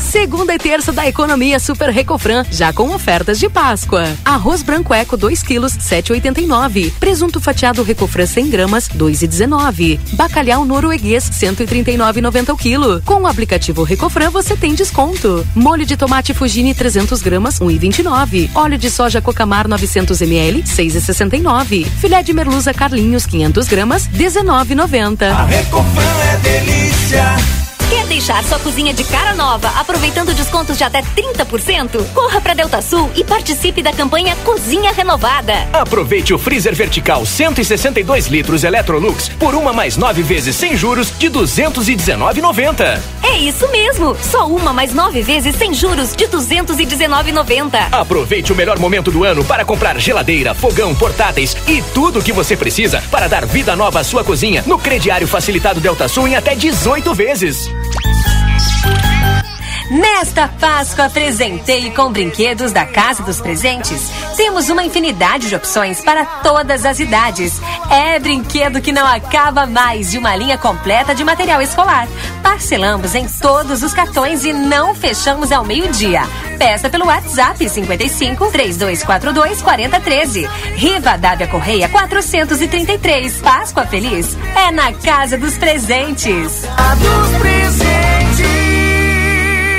Segunda e terça da economia Super Recofran, já com ofertas de Páscoa. Arroz branco eco 2 quilos, 7,89. Presunto fatiado Recofran 100 gramas, 2,19. Bacalhau norueguês, 139,90 o quilo. Com o aplicativo Recofran você tem desconto. Molho de tomate Fugini 300 gramas, 1,29. Óleo de soja Cocamar 900 ml, 6,69. Filé de merluza Carlinhos 500 gramas, 19,90. A Recofran é delícia. Quer deixar sua cozinha de cara nova, aproveitando descontos de até 30%? Corra para Delta Sul e participe da campanha Cozinha Renovada. Aproveite o freezer vertical 162 litros Electrolux por uma mais nove vezes sem juros de 219,90. É isso mesmo, só uma mais nove vezes sem juros de 219,90. Aproveite o melhor momento do ano para comprar geladeira, fogão, portáteis e tudo o que você precisa para dar vida nova à sua cozinha no crediário facilitado Delta Sul em até 18 vezes. 啊！Nesta Páscoa, presentei com brinquedos da Casa dos Presentes. Temos uma infinidade de opções para todas as idades. É brinquedo que não acaba mais de uma linha completa de material escolar. Parcelamos em todos os cartões e não fechamos ao meio-dia. Peça pelo WhatsApp 55 3242 4013. Riva Dávia Correia 433. Páscoa Feliz é na Casa dos Presentes. A dos presentes.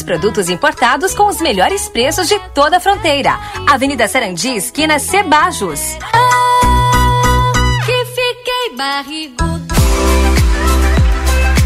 produtos importados com os melhores preços de toda a fronteira. Avenida Sarandi, esquina Cebajos. Que fiquei barrigudo.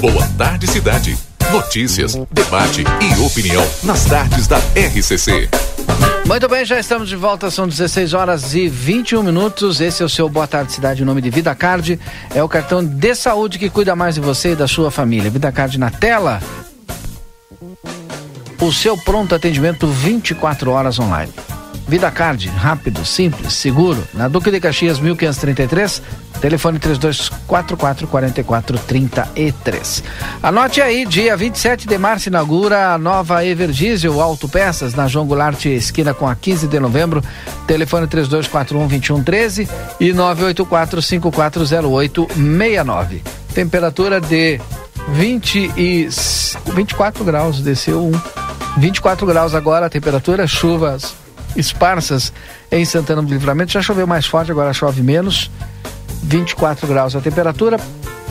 Boa tarde, cidade. Notícias, debate e opinião nas tardes da RCC. Muito bem, já estamos de volta, são 16 horas e 21 minutos. Esse é o seu Boa Tarde Cidade, nome de Vida Card. É o cartão de saúde que cuida mais de você e da sua família. Vida Card na tela. O seu pronto atendimento 24 horas online. Vida Card, rápido, simples, seguro. Na Duque de Caxias 1533, telefone 3244 4433. Anote aí, dia 27 de março inaugura a nova Everdiesel Autopeças na João Goulart, esquina com a 15 de novembro. Telefone 3241 2113 e 984 540869. Temperatura de 20 e 24 graus, desceu um. 24 graus agora temperatura, chuvas esparsas em Santana do Livramento. Já choveu mais forte, agora chove menos. 24 graus a temperatura.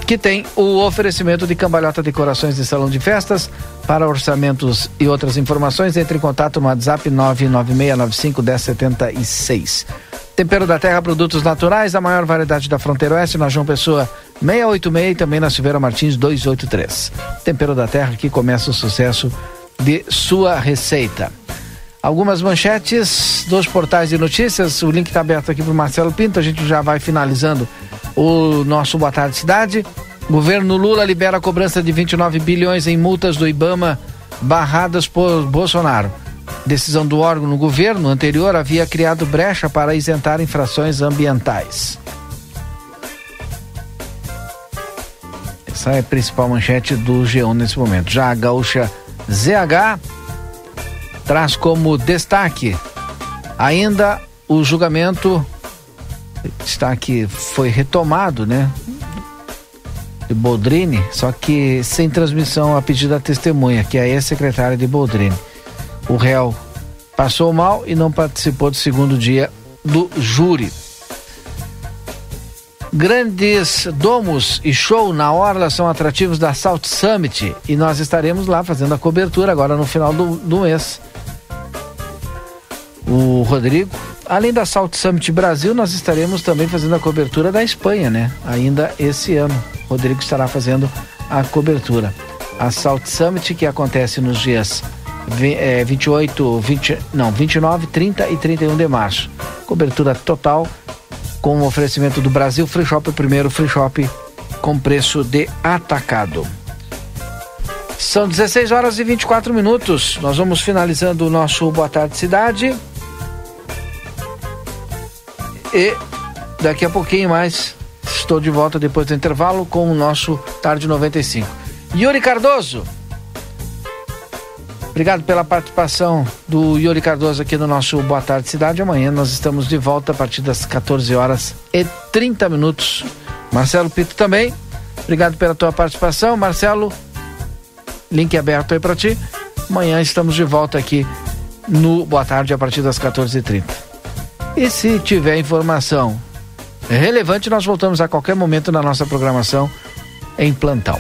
Que tem o oferecimento de cambalhota decorações de salão de festas. Para orçamentos e outras informações, entre em contato no WhatsApp 996951076. Tempero da Terra, produtos naturais, a maior variedade da fronteira oeste, na João Pessoa 686 e também na Silveira Martins 283. Tempero da Terra que começa o sucesso de sua receita. Algumas manchetes dos portais de notícias. O link está aberto aqui para o Marcelo Pinto. A gente já vai finalizando o nosso Boa Tarde Cidade. Governo Lula libera a cobrança de 29 bilhões em multas do Ibama barradas por Bolsonaro. Decisão do órgão no governo anterior havia criado brecha para isentar infrações ambientais. Essa é a principal manchete do G1 nesse momento. Já a gaúcha ZH traz como destaque ainda o julgamento está aqui foi retomado, né? De Boldrini, só que sem transmissão a pedido da testemunha, que é a ex-secretária de Boldrini. O réu passou mal e não participou do segundo dia do júri. Grandes domos e show na Orla são atrativos da Salt Summit e nós estaremos lá fazendo a cobertura agora no final do, do mês. O Rodrigo, além da Salt Summit Brasil, nós estaremos também fazendo a cobertura da Espanha, né? Ainda esse ano. O Rodrigo estará fazendo a cobertura. A Salt Summit que acontece nos dias é, 28, 20, não, 29, 30 e 31 de março. Cobertura total com o oferecimento do Brasil Free Shop, o primeiro free shop com preço de atacado. São 16 horas e 24 minutos. Nós vamos finalizando o nosso Boa Tarde Cidade. E daqui a pouquinho mais estou de volta depois do intervalo com o nosso Tarde 95. Yuri Cardoso. Obrigado pela participação do Yuri Cardoso aqui no nosso Boa Tarde Cidade. Amanhã nós estamos de volta a partir das 14 horas e 30 minutos. Marcelo Pito também. Obrigado pela tua participação. Marcelo, link aberto aí para ti. Amanhã estamos de volta aqui no Boa Tarde a partir das 14h30. E se tiver informação relevante, nós voltamos a qualquer momento na nossa programação em plantão.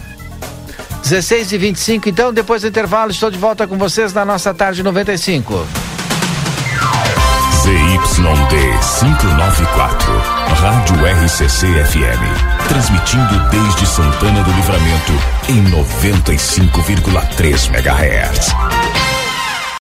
16 e 25 então, depois do intervalo, estou de volta com vocês na nossa tarde 95. ZYD 594, Rádio RCC FM. Transmitindo desde Santana do Livramento em 95,3 MHz.